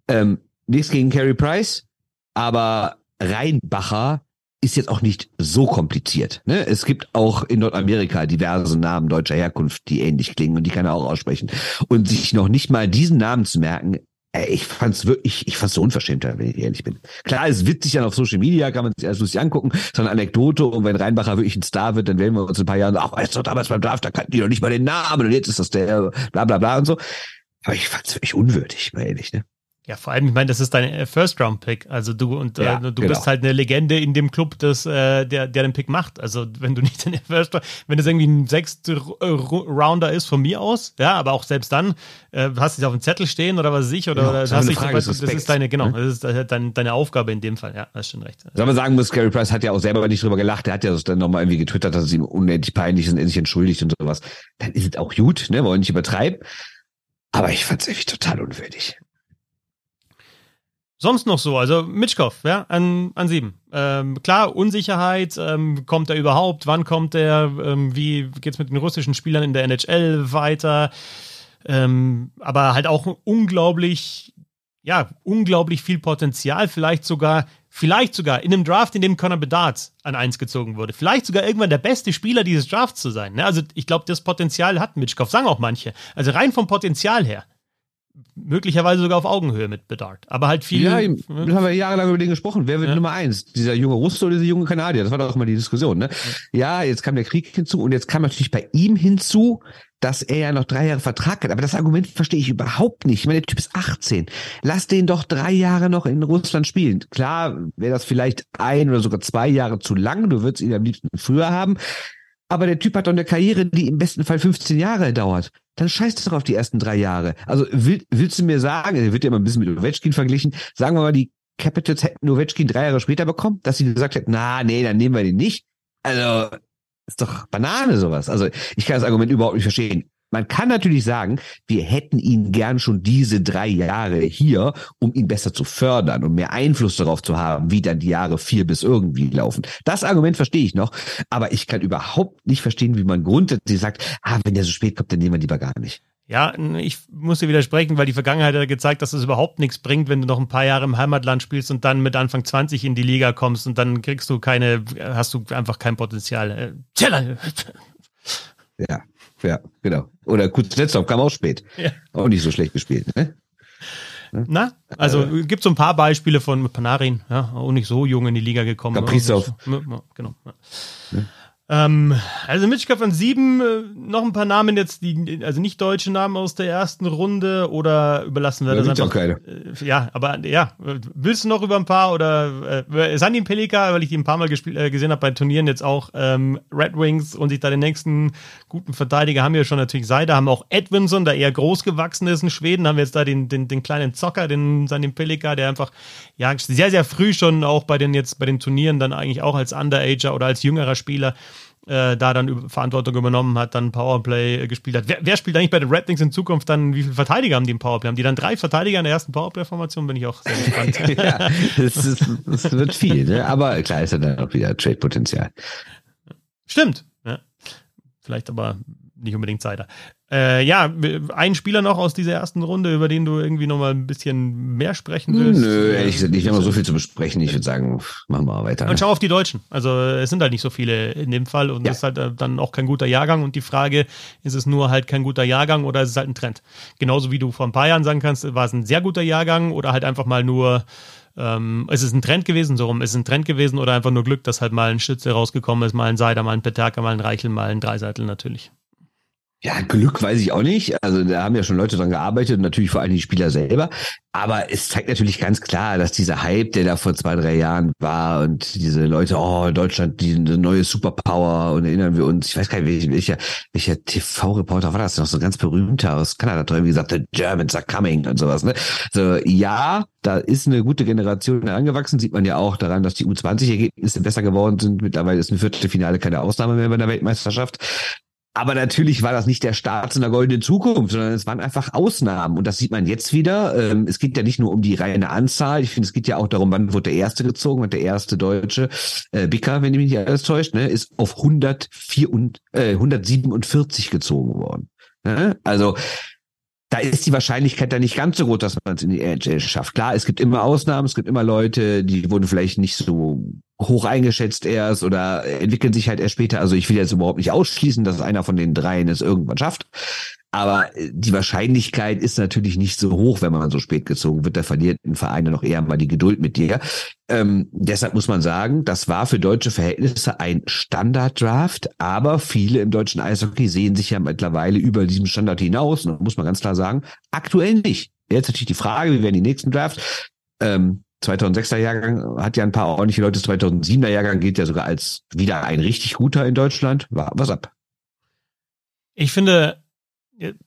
ähm, nichts gegen Carey Price, aber Reinbacher ist jetzt auch nicht so kompliziert. Ne? Es gibt auch in Nordamerika diverse Namen deutscher Herkunft, die ähnlich klingen und die kann er auch aussprechen. Und sich noch nicht mal diesen Namen zu merken, ich fand's wirklich, ich fand's so unverschämt, wenn ich ehrlich bin. Klar, es witzig dann auf Social Media, kann man sich alles lustig angucken, so eine Anekdote und wenn Reinbacher wirklich ein Star wird, dann werden wir uns in ein paar Jahren, ach, weißt du, damals beim Draft, da kannten die doch nicht mal den Namen und jetzt ist das der, bla, bla, bla und so. Aber ich fand's wirklich unwürdig, mal ehrlich, ne? Ja, vor allem, ich meine, das ist dein äh, First-Round-Pick. Also du und äh, ja, äh, du genau. bist halt eine Legende in dem Club, das, äh, der, der den Pick macht. Also wenn du nicht in der First wenn das irgendwie ein sechster äh, Rounder ist von mir aus, ja, aber auch selbst dann, äh, hast du es auf dem Zettel stehen oder was weiß ich, oder, ja, oder hast dich, Frage, das, das ist deine, genau, ne? das ist deine, deine Aufgabe in dem Fall, ja, hast schon recht. Soll man sagen muss, Gary Price hat ja auch selber nicht drüber gelacht, er hat ja dann nochmal irgendwie getwittert, dass es ihm unendlich peinlich ist und er sich entschuldigt und sowas. Dann ist es auch gut, ne, wollen nicht übertreiben. Aber ich fand es echt total unwürdig sonst noch so? Also Mitschkow, ja, an, an sieben. Ähm, klar, Unsicherheit, ähm, kommt er überhaupt? Wann kommt er? Ähm, wie geht's mit den russischen Spielern in der NHL weiter? Ähm, aber halt auch unglaublich, ja, unglaublich viel Potenzial, vielleicht sogar, vielleicht sogar in einem Draft, in dem Connor Bedard an eins gezogen wurde. Vielleicht sogar irgendwann der beste Spieler dieses Drafts zu sein. Ne? Also ich glaube, das Potenzial hat Mitschkow, sagen auch manche. Also rein vom Potenzial her möglicherweise sogar auf Augenhöhe mit Bedard. Aber halt viel. Ja, ne? haben wir jahrelang über den gesprochen. Wer wird ja. Nummer eins? Dieser junge Russe oder dieser junge Kanadier? Das war doch immer die Diskussion, ne? Ja. ja, jetzt kam der Krieg hinzu und jetzt kam natürlich bei ihm hinzu, dass er ja noch drei Jahre Vertrag hat. Aber das Argument verstehe ich überhaupt nicht. Ich meine, der Typ ist 18. Lass den doch drei Jahre noch in Russland spielen. Klar, wäre das vielleicht ein oder sogar zwei Jahre zu lang. Du würdest ihn am liebsten früher haben. Aber der Typ hat doch eine Karriere, die im besten Fall 15 Jahre dauert dann scheißt doch auf die ersten drei Jahre. Also will, willst du mir sagen, er wird ja immer ein bisschen mit Ovechkin verglichen, sagen wir mal, die Capitals hätten Ovechkin drei Jahre später bekommen, dass sie gesagt hätten, na, nee, dann nehmen wir den nicht. Also, ist doch Banane sowas. Also, ich kann das Argument überhaupt nicht verstehen. Man kann natürlich sagen, wir hätten ihn gern schon diese drei Jahre hier, um ihn besser zu fördern und mehr Einfluss darauf zu haben, wie dann die Jahre vier bis irgendwie laufen. Das Argument verstehe ich noch, aber ich kann überhaupt nicht verstehen, wie man grundsätzlich sagt, ah, wenn der so spät kommt, dann nehmen wir lieber gar nicht. Ja, ich muss dir widersprechen, weil die Vergangenheit hat gezeigt, dass es überhaupt nichts bringt, wenn du noch ein paar Jahre im Heimatland spielst und dann mit Anfang 20 in die Liga kommst und dann kriegst du keine, hast du einfach kein Potenzial. Äh, ja, ja, genau. Oder Kuznetsov kam auch spät. Ja. Auch nicht so schlecht gespielt, ne? Na, also äh, gibt so ein paar Beispiele von Panarin, ja, auch nicht so jung in die Liga gekommen. Kaprizov. Genau. Ja. Ja. Ähm, also Mitchkopf an sieben, äh, noch ein paar Namen jetzt, die, also nicht deutsche Namen aus der ersten Runde oder überlassen wir da das einfach? Auch keine. Äh, ja, aber ja, willst du noch über ein paar oder äh, Sandy Pelika, weil ich die ein paar Mal gespielt, äh, gesehen habe bei Turnieren jetzt auch ähm, Red Wings und sich da den nächsten guten Verteidiger haben wir schon natürlich Seider, haben auch Edwinson, der eher groß gewachsen ist in Schweden, haben wir jetzt da den, den, den kleinen Zocker, den Sandy Pelika, der einfach ja sehr, sehr früh schon auch bei den jetzt bei den Turnieren dann eigentlich auch als Underager oder als jüngerer Spieler äh, da dann Verantwortung übernommen hat, dann Powerplay äh, gespielt hat. Wer, wer, spielt eigentlich bei den Red Wings in Zukunft dann, wie viele Verteidiger haben die im Powerplay? Haben die dann drei Verteidiger in der ersten Powerplay-Formation? Bin ich auch sehr gespannt. ja, das, das wird viel, ne? aber klar ist ja dann auch wieder Trade-Potenzial. Stimmt. Vielleicht aber nicht unbedingt Seider. Äh, ja, ein Spieler noch aus dieser ersten Runde, über den du irgendwie noch mal ein bisschen mehr sprechen willst. Nö, ehrlich gesagt, ich habe noch so viel zu besprechen. Ich würde sagen, machen wir mal weiter. Und schau auf die Deutschen. Also es sind halt nicht so viele in dem Fall und ja. ist halt äh, dann auch kein guter Jahrgang. Und die Frage, ist es nur halt kein guter Jahrgang oder ist es halt ein Trend? Genauso wie du vor ein paar Jahren sagen kannst, war es ein sehr guter Jahrgang oder halt einfach mal nur ähm, ist es ein Trend gewesen, so rum, ist es ein Trend gewesen oder einfach nur Glück, dass halt mal ein Schütze rausgekommen ist, mal ein Seider, mal ein Peterka, mal ein Reichel, mal ein Dreiseitel natürlich. Ja, Glück weiß ich auch nicht. Also da haben ja schon Leute dran gearbeitet und natürlich vor allem die Spieler selber. Aber es zeigt natürlich ganz klar, dass dieser Hype, der da vor zwei, drei Jahren war und diese Leute, oh, Deutschland, die neue Superpower und erinnern wir uns, ich weiß gar nicht, welcher, welcher TV-Reporter war das noch, so ein ganz berühmter aus Kanada, der irgendwie gesagt, the Germans are coming und sowas. Ne? So, ja, da ist eine gute Generation angewachsen, sieht man ja auch daran, dass die U20-Ergebnisse besser geworden sind. Mittlerweile ist ein Viertelfinale keine Ausnahme mehr bei der Weltmeisterschaft. Aber natürlich war das nicht der Start zu einer goldenen Zukunft, sondern es waren einfach Ausnahmen. Und das sieht man jetzt wieder. Ähm, es geht ja nicht nur um die reine Anzahl. Ich finde, es geht ja auch darum, wann wurde der erste gezogen, und der erste deutsche äh, Bicker, wenn mich nicht alles täuscht, ne, ist auf 104 und, äh, 147 gezogen worden. Ne? Also da ist die Wahrscheinlichkeit dann nicht ganz so groß, dass man es in die NHL schafft. Klar, es gibt immer Ausnahmen, es gibt immer Leute, die wurden vielleicht nicht so hoch eingeschätzt erst oder entwickeln sich halt erst später. Also ich will jetzt überhaupt nicht ausschließen, dass einer von den dreien es irgendwann schafft. Aber äh, die Wahrscheinlichkeit ist natürlich nicht so hoch, wenn man so spät gezogen wird. Da verliert ein Verein noch eher mal die Geduld mit dir. Ähm, deshalb muss man sagen, das war für deutsche Verhältnisse ein Standarddraft, aber viele im deutschen Eishockey sehen sich ja mittlerweile über diesem Standard hinaus. Und muss man ganz klar sagen, aktuell nicht. Jetzt natürlich die Frage, wie werden die nächsten Drafts? Ähm, 2006er Jahrgang hat ja ein paar ordentliche Leute. 2007er Jahrgang gilt ja sogar als wieder ein richtig guter in Deutschland. Was ab? Ich finde,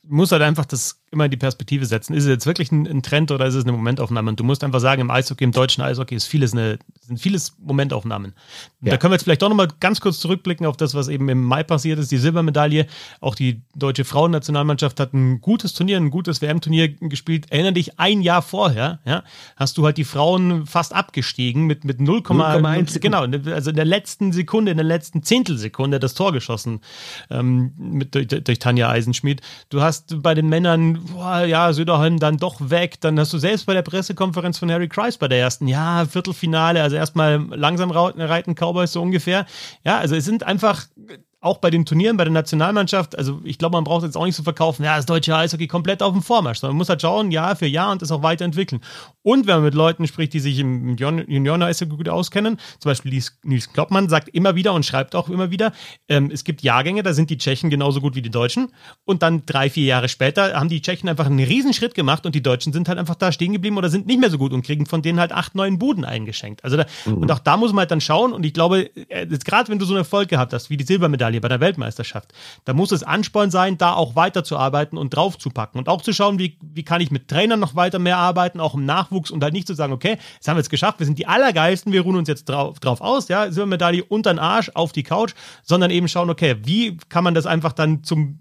muss halt einfach das immer in die Perspektive setzen. Ist es jetzt wirklich ein, ein, Trend oder ist es eine Momentaufnahme? Und du musst einfach sagen, im Eishockey, im deutschen Eishockey ist vieles eine, sind vieles Momentaufnahmen. Ja. Da können wir jetzt vielleicht doch nochmal ganz kurz zurückblicken auf das, was eben im Mai passiert ist, die Silbermedaille. Auch die deutsche Frauennationalmannschaft hat ein gutes Turnier, ein gutes WM-Turnier gespielt. Erinner dich, ein Jahr vorher, ja, hast du halt die Frauen fast abgestiegen mit, mit 0,1. Genau, also in der letzten Sekunde, in der letzten Zehntelsekunde das Tor geschossen ähm, mit, durch, durch Tanja Eisenschmidt. Du hast bei den Männern boah, ja, Söderholm dann doch weg. Dann hast du selbst bei der Pressekonferenz von Harry Kreis bei der ersten, ja, Viertelfinale, also erstmal langsam reiten Cowboys so ungefähr. Ja, also es sind einfach auch bei den Turnieren, bei der Nationalmannschaft, also ich glaube, man braucht jetzt auch nicht zu so verkaufen, ja, das deutsche Eishockey komplett auf dem Vormarsch, sondern man muss halt schauen, Jahr für Jahr und das auch weiterentwickeln. Und wenn man mit Leuten spricht, die sich im Junioren-Eishockey gut auskennen, zum Beispiel Nils Kloppmann sagt immer wieder und schreibt auch immer wieder, ähm, es gibt Jahrgänge, da sind die Tschechen genauso gut wie die Deutschen und dann drei, vier Jahre später haben die Tschechen einfach einen Riesenschritt gemacht und die Deutschen sind halt einfach da stehen geblieben oder sind nicht mehr so gut und kriegen von denen halt acht, neun Buden eingeschenkt. Also da, mhm. und auch da muss man halt dann schauen und ich glaube, äh, gerade wenn du so einen Erfolg gehabt hast, wie die Silbermedaille bei der Weltmeisterschaft. Da muss es Ansporn sein, da auch weiterzuarbeiten und draufzupacken und auch zu schauen, wie, wie kann ich mit Trainern noch weiter mehr arbeiten, auch im Nachwuchs und halt nicht zu sagen, okay, das haben wir jetzt geschafft, wir sind die Allergeilsten, wir ruhen uns jetzt drauf, drauf aus, ja, Silbermedaille unter den Arsch auf die Couch, sondern eben schauen, okay, wie kann man das einfach dann zum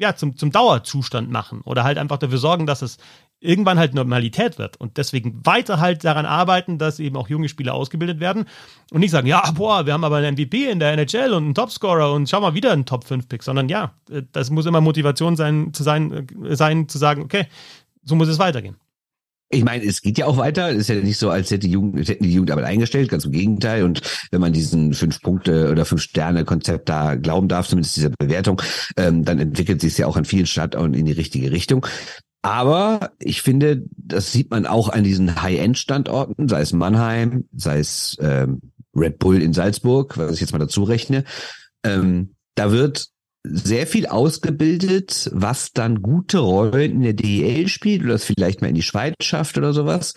ja, zum, zum Dauerzustand machen oder halt einfach dafür sorgen, dass es irgendwann halt Normalität wird und deswegen weiter halt daran arbeiten, dass eben auch junge Spieler ausgebildet werden und nicht sagen, ja, boah, wir haben aber einen MVP in der NHL und einen Topscorer und schau mal wieder einen Top 5 Pick, sondern ja, äh, das muss immer Motivation sein, zu sein, äh, sein, zu sagen, okay, so muss es weitergehen. Ich meine, es geht ja auch weiter. Es ist ja nicht so, als hätte die Jugend, hätten die Jugendarbeit eingestellt, ganz im Gegenteil. Und wenn man diesen fünf Punkte oder fünf Sterne Konzept da glauben darf, zumindest dieser Bewertung, ähm, dann entwickelt sich es ja auch an vielen Standorten in die richtige Richtung. Aber ich finde, das sieht man auch an diesen High-End-Standorten, sei es Mannheim, sei es ähm, Red Bull in Salzburg, was ich jetzt mal dazu rechne. Ähm, da wird sehr viel ausgebildet, was dann gute Rollen in der DEL spielt oder es vielleicht mal in die Schweiz schafft oder sowas.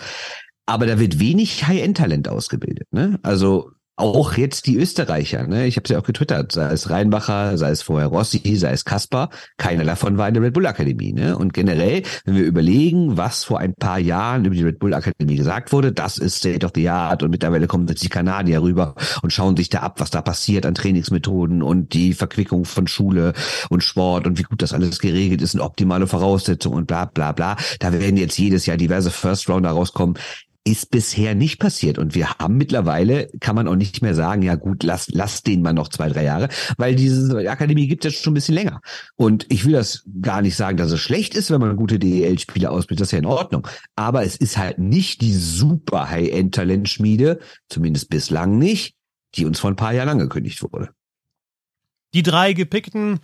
Aber da wird wenig High-End-Talent ausgebildet. Ne? Also auch jetzt die Österreicher, ne? ich habe es ja auch getwittert, sei es Rheinbacher, sei es vorher Rossi, sei es Kaspar, keiner davon war in der Red Bull Akademie. Ne? Und generell, wenn wir überlegen, was vor ein paar Jahren über die Red Bull Akademie gesagt wurde, das ist State of the Art und mittlerweile kommen jetzt die Kanadier rüber und schauen sich da ab, was da passiert an Trainingsmethoden und die Verquickung von Schule und Sport und wie gut das alles geregelt ist und optimale Voraussetzungen und bla bla bla. Da werden jetzt jedes Jahr diverse First Rounder rauskommen ist bisher nicht passiert. Und wir haben mittlerweile, kann man auch nicht mehr sagen, ja gut, lass, lass den mal noch zwei, drei Jahre, weil diese Akademie gibt es schon ein bisschen länger. Und ich will das gar nicht sagen, dass es schlecht ist, wenn man gute DEL-Spieler ausbildet, das ist ja in Ordnung. Aber es ist halt nicht die super High-End-Talentschmiede, zumindest bislang nicht, die uns vor ein paar Jahren angekündigt wurde. Die drei gepickten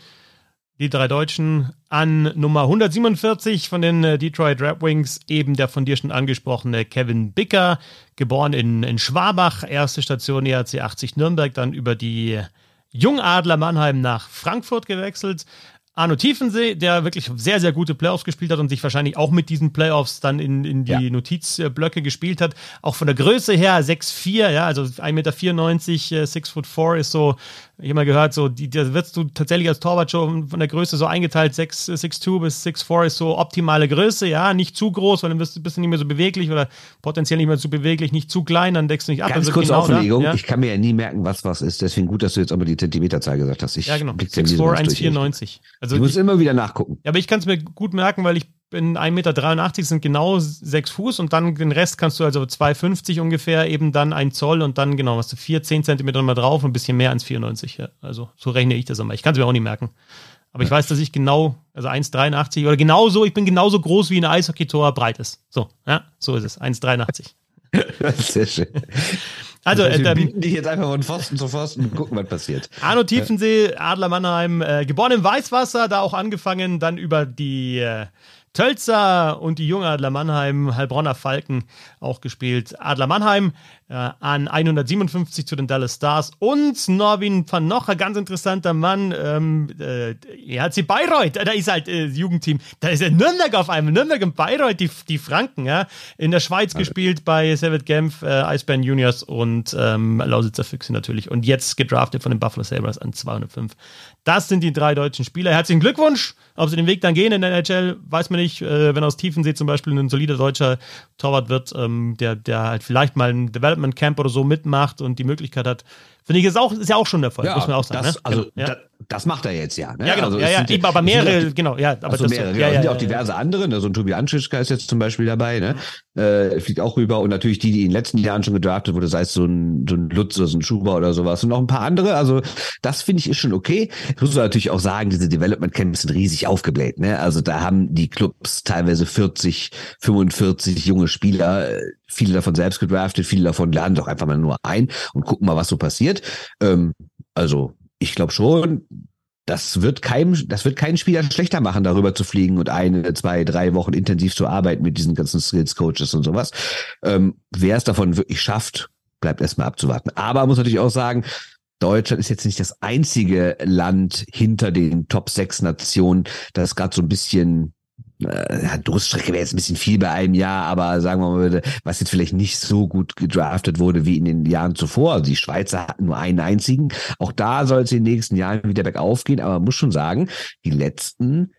die drei Deutschen an Nummer 147 von den äh, Detroit Red Wings, eben der von dir schon angesprochene Kevin Bicker, geboren in, in Schwabach, erste Station ERC 80 Nürnberg, dann über die Jungadler Mannheim nach Frankfurt gewechselt. Arno Tiefensee, der wirklich sehr, sehr gute Playoffs gespielt hat und sich wahrscheinlich auch mit diesen Playoffs dann in, in die ja. Notizblöcke gespielt hat. Auch von der Größe her 6'4, ja, also 1,94 Meter, 6 foot 4 ist so ich habe mal gehört, so, die, da wirst du tatsächlich als Torwart schon von der Größe so eingeteilt, 6'2 bis 6'4 ist so optimale Größe, ja, nicht zu groß, weil dann du bist du nicht mehr so beweglich oder potenziell nicht mehr so beweglich, nicht zu klein, dann deckst du nicht ab. Ganz also kurze genau Auflegung, ja? ich kann mir ja nie merken, was was ist, deswegen gut, dass du jetzt aber die Zentimeterzahl gesagt hast. Ich ja, genau, 6'4, 1,94. Also ich muss immer wieder nachgucken. Ja, aber ich kann es mir gut merken, weil ich bin 1,83 Meter, sind genau 6 Fuß und dann den Rest kannst du also 2,50 ungefähr, eben dann ein Zoll und dann genau, hast du 4, 10 Zentimeter mal drauf und ein bisschen mehr als 94. Ja. Also so rechne ich das immer. Ich kann es mir auch nicht merken. Aber ich weiß, dass ich genau, also 1,83 oder genauso, ich bin genauso groß wie ein Eishockey-Tor breit ist. So, ja, so ist es. 1,83. Sehr schön. Also, das heißt, wir äh, bieten dich jetzt einfach von Pfosten zu Pfosten und gucken, was passiert. Arno Tiefensee, Adler Mannheim, äh, geboren im Weißwasser, da auch angefangen, dann über die äh, Tölzer und die junge Adler Mannheim, Heilbronner Falken auch gespielt. Adler Mannheim äh, an 157 zu den Dallas Stars und Norwin van Nocher, ganz interessanter Mann. Ähm, äh, er hat sie Bayreuth, da ist halt äh, Jugendteam. Da ist er Nürnberg auf einmal, Nürnberg und Bayreuth, die, die Franken, ja. In der Schweiz also. gespielt bei Servet Genf, äh, Eisbären Juniors und ähm, Lausitzer Füchse natürlich. Und jetzt gedraftet von den Buffalo Sabres an 205. Das sind die drei deutschen Spieler. Herzlichen Glückwunsch. Ob sie den Weg dann gehen in der NHL, weiß man nicht. Äh, wenn aus Tiefensee zum Beispiel ein solider deutscher Torwart wird, ähm, der, der halt vielleicht mal ein Development Camp oder so mitmacht und die Möglichkeit hat, finde ich, ist, auch, ist ja auch schon der Fall, ja, muss man auch sagen. Das, ne? Also, ja. da, das macht er jetzt ja. Ne? Ja, genau. Also, ja, ja, eben, aber mehrere, die, genau. Ja, aber also das, mehrere, ja, genau. ja, sind ja auch diverse andere. Ne? So ein Tobi Anschischka ist jetzt zum Beispiel dabei. Ne? Äh, fliegt auch rüber. Und natürlich die, die in den letzten Jahren schon gedraftet wurde, sei es so ein, so ein Lutz oder so ein Schuber oder sowas. Und noch ein paar andere. Also das finde ich ist schon okay. Ich muss natürlich auch sagen, diese Development Camps sind riesig aufgebläht. Ne? Also da haben die Clubs teilweise 40, 45 junge Spieler, äh, viele davon selbst gedraftet, viele davon laden doch einfach mal nur ein und gucken mal, was so passiert. Ähm, also ich glaube schon, das wird keinem, das wird keinen Spieler schlechter machen, darüber zu fliegen und eine, zwei, drei Wochen intensiv zu arbeiten mit diesen ganzen Skills Coaches und sowas. Ähm, wer es davon wirklich schafft, bleibt erstmal abzuwarten. Aber muss natürlich auch sagen, Deutschland ist jetzt nicht das einzige Land hinter den Top 6 Nationen, das gerade so ein bisschen äh, Durststrecke wäre jetzt ein bisschen viel bei einem Jahr, aber sagen wir mal, was jetzt vielleicht nicht so gut gedraftet wurde wie in den Jahren zuvor. Also die Schweizer hatten nur einen einzigen. Auch da soll es in den nächsten Jahren wieder bergauf gehen, aber man muss schon sagen, die letzten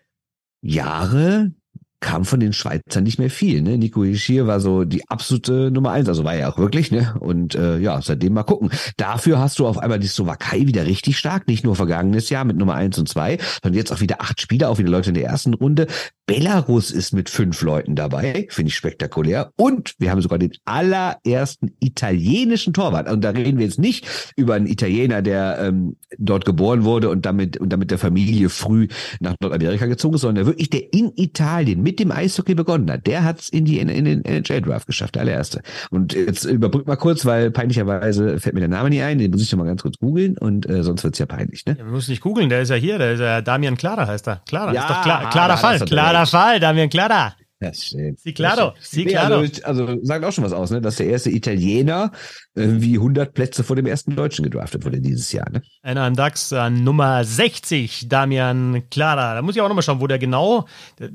Jahre kam von den Schweizern nicht mehr viel. Ne? Nico Ishir war so die absolute Nummer eins, also war er auch wirklich. Ne? Und äh, ja, seitdem mal gucken. Dafür hast du auf einmal die Slowakei wieder richtig stark, nicht nur vergangenes Jahr mit Nummer eins und zwei, sondern jetzt auch wieder acht Spieler, auch wieder Leute in der ersten Runde. Belarus ist mit fünf Leuten dabei, finde ich spektakulär. Und wir haben sogar den allerersten italienischen Torwart. Und da reden wir jetzt nicht über einen Italiener, der ähm, dort geboren wurde und damit und damit der Familie früh nach Nordamerika gezogen ist, sondern wirklich der in Italien mit dem Eishockey begonnen hat. Der hat es in die in, in den NHL Draft geschafft, der allererste. Und jetzt überbrück mal kurz, weil peinlicherweise fällt mir der Name nicht ein. Den muss ich noch mal ganz kurz googeln und äh, sonst wird's ja peinlich. Ne? Ja, wir müssen nicht googeln. Der ist ja hier. Der ist ja Damian Clara heißt er. Clara ja, ist doch klar, klarer Fall. Klarer Fall, Damian Clara. Das stimmt. Sie claro, sie claro. Also, also, sagt auch schon was aus, ne? Dass der erste Italiener irgendwie 100 Plätze vor dem ersten Deutschen gedraftet wurde dieses Jahr, ne? Einer an DAX an Nummer 60, Damian Clara. Da muss ich auch nochmal schauen, wo der genau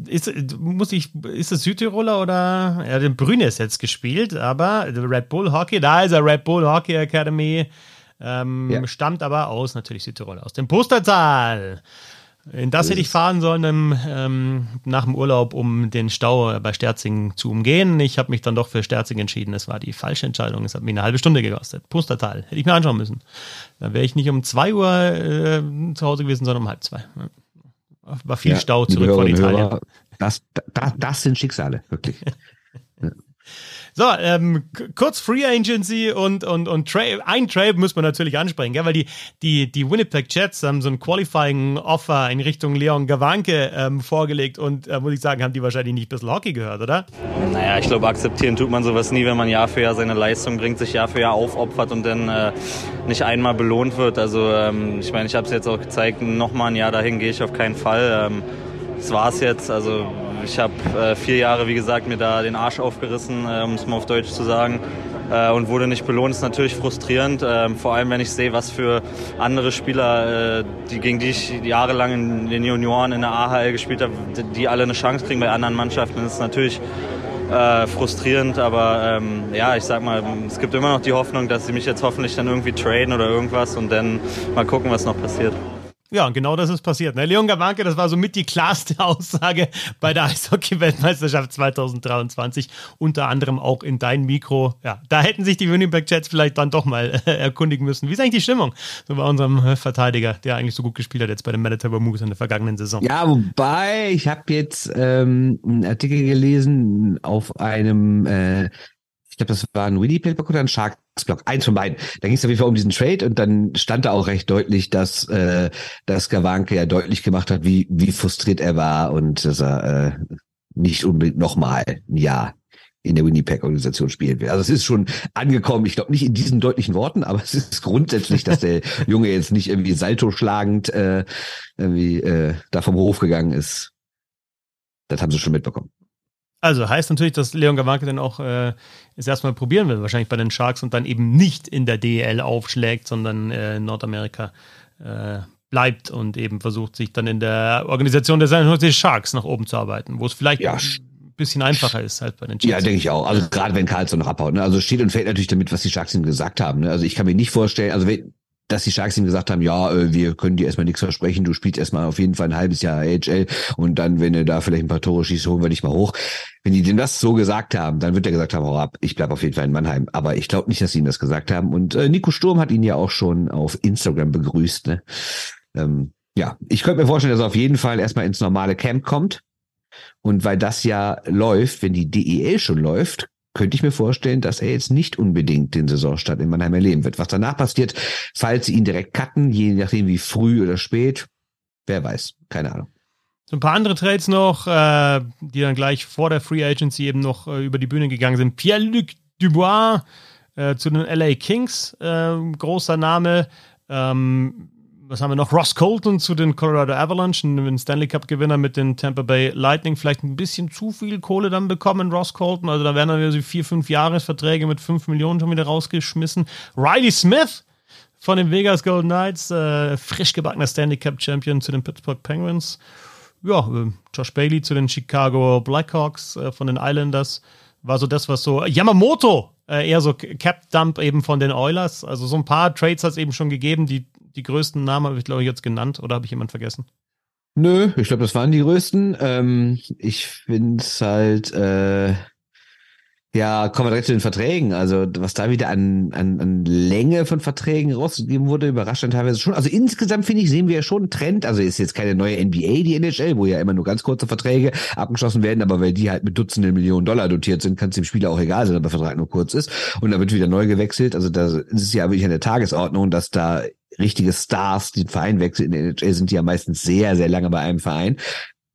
ist. Muss ich, ist das Südtiroler oder? Er hat in Brünes jetzt gespielt, aber Red Bull Hockey, da ist er, Red Bull Hockey Academy. Ähm, ja. Stammt aber aus natürlich Südtirol, aus dem Postertal. In das hätte ich fahren sollen im, ähm, nach dem Urlaub, um den Stau bei Sterzing zu umgehen. Ich habe mich dann doch für Sterzing entschieden. Es war die falsche Entscheidung. Es hat mir eine halbe Stunde gekostet. Pustertal. Hätte ich mir anschauen müssen. Dann wäre ich nicht um zwei Uhr äh, zu Hause gewesen, sondern um halb zwei. War viel ja, Stau zurück von Italien. Hörer, das, das, das sind Schicksale, wirklich. So, ähm, kurz Free Agency und, und, und Trade. Ein Trade muss man natürlich ansprechen, gell? weil die, die, die Winnipeg Jets haben so ein Qualifying Offer in Richtung Leon Gawanke ähm, vorgelegt und äh, muss ich sagen, haben die wahrscheinlich nicht bis Hockey gehört, oder? Naja, ich glaube, akzeptieren tut man sowas nie, wenn man Jahr für Jahr seine Leistung bringt, sich Jahr für Jahr aufopfert und dann äh, nicht einmal belohnt wird. Also ähm, ich meine, ich habe es jetzt auch gezeigt, nochmal ein Jahr dahin gehe ich auf keinen Fall. Ähm, das war's jetzt. Also ich habe äh, vier Jahre, wie gesagt, mir da den Arsch aufgerissen, äh, um es mal auf Deutsch zu sagen. äh, und wurde nicht belohnt, ist natürlich frustrierend. Äh, vor allem, wenn ich sehe, was für andere Spieler, äh, die, gegen die ich jahrelang in den Junioren in der AHL gespielt habe, die, die alle eine Chance kriegen bei anderen Mannschaften. Das ist natürlich äh, frustrierend, aber ähm, ja, ich sag mal, es gibt immer noch die Hoffnung, dass sie mich jetzt hoffentlich dann irgendwie traden oder irgendwas und dann mal gucken, was noch passiert. Ja, genau das ist passiert. Ne? Leon Gawanke, das war somit die klarste Aussage bei der Eishockey-Weltmeisterschaft 2023. Unter anderem auch in dein Mikro. Ja, da hätten sich die Winnipeg Jets vielleicht dann doch mal äh, erkundigen müssen. Wie ist eigentlich die Stimmung so bei unserem äh, Verteidiger, der eigentlich so gut gespielt hat jetzt bei den Manitoba Moose in der vergangenen Saison? Ja, wobei, ich habe jetzt ähm, einen Artikel gelesen auf einem äh, ich glaube, das war ein Winnipeg-Block oder ein Sharks-Block, eins von beiden. Da ging es auf jeden Fall um diesen Trade und dann stand da auch recht deutlich, dass, äh, dass Gawanke ja deutlich gemacht hat, wie, wie frustriert er war und dass er äh, nicht unbedingt nochmal ein Jahr in der Winnipeg-Organisation spielen will. Also es ist schon angekommen, ich glaube nicht in diesen deutlichen Worten, aber es ist grundsätzlich, dass der Junge jetzt nicht irgendwie Salto schlagend äh, irgendwie äh, da vom Hof gegangen ist. Das haben sie schon mitbekommen. Also heißt natürlich, dass Leon Gawanke dann auch äh, es erstmal probieren will, wahrscheinlich bei den Sharks und dann eben nicht in der DEL aufschlägt, sondern äh, in Nordamerika äh, bleibt und eben versucht, sich dann in der Organisation der San Jose Sharks nach oben zu arbeiten, wo es vielleicht ja, ein bisschen einfacher ist halt bei den Chiefs. Ja, denke ich auch. Also gerade wenn Carlson noch abhaut. Ne? Also steht und fällt natürlich damit, was die Sharks ihm gesagt haben. Ne? Also ich kann mir nicht vorstellen, also wenn, dass die Sharks ihm gesagt haben, ja, äh, wir können dir erstmal nichts versprechen, du spielst erstmal auf jeden Fall ein halbes Jahr AHL und dann, wenn du da vielleicht ein paar Tore schießt, holen wir dich mal hoch. Wenn die dem das so gesagt haben, dann wird er gesagt haben, hau ab, ich bleib auf jeden Fall in Mannheim. Aber ich glaube nicht, dass sie ihm das gesagt haben. Und äh, Nico Sturm hat ihn ja auch schon auf Instagram begrüßt. Ne? Ähm, ja, ich könnte mir vorstellen, dass er auf jeden Fall erstmal ins normale Camp kommt. Und weil das ja läuft, wenn die DEL schon läuft, könnte ich mir vorstellen, dass er jetzt nicht unbedingt den Saisonstart in Mannheim erleben wird. Was danach passiert, falls sie ihn direkt cutten, je nachdem wie früh oder spät, wer weiß, keine Ahnung. So ein paar andere Trades noch, äh, die dann gleich vor der Free Agency eben noch äh, über die Bühne gegangen sind. Pierre-Luc Dubois äh, zu den LA Kings, äh, großer Name. Ähm, was haben wir noch? Ross Colton zu den Colorado Avalanche, ein Stanley Cup-Gewinner mit den Tampa Bay Lightning. Vielleicht ein bisschen zu viel Kohle dann bekommen, Ross Colton. Also da werden dann wieder so vier, fünf Jahresverträge mit fünf Millionen schon wieder rausgeschmissen. Riley Smith von den Vegas Golden Knights, äh, frisch gebackener Stanley Cup-Champion zu den Pittsburgh Penguins. Ja, äh, Josh Bailey zu den Chicago Blackhawks äh, von den Islanders. War so das, was so. Yamamoto, äh, eher so Cap-Dump eben von den Oilers. Also so ein paar Trades hat es eben schon gegeben, die die größten Namen habe ich, glaube ich, jetzt genannt oder habe ich jemanden vergessen? Nö, ich glaube, das waren die größten. Ähm, ich finde es halt, äh, ja, kommen wir direkt zu den Verträgen. Also, was da wieder an, an, an Länge von Verträgen rausgegeben wurde, überrascht dann teilweise schon. Also insgesamt finde ich, sehen wir ja schon einen Trend. Also ist jetzt keine neue NBA, die NHL, wo ja immer nur ganz kurze Verträge abgeschlossen werden, aber weil die halt mit Dutzenden Millionen Dollar dotiert sind, kann es dem Spieler auch egal sein, ob der Vertrag nur kurz ist. Und dann wird wieder neu gewechselt. Also da ist es ja wirklich an der Tagesordnung, dass da richtige Stars den Verein wechseln. In der NHL sind die ja meistens sehr, sehr lange bei einem Verein.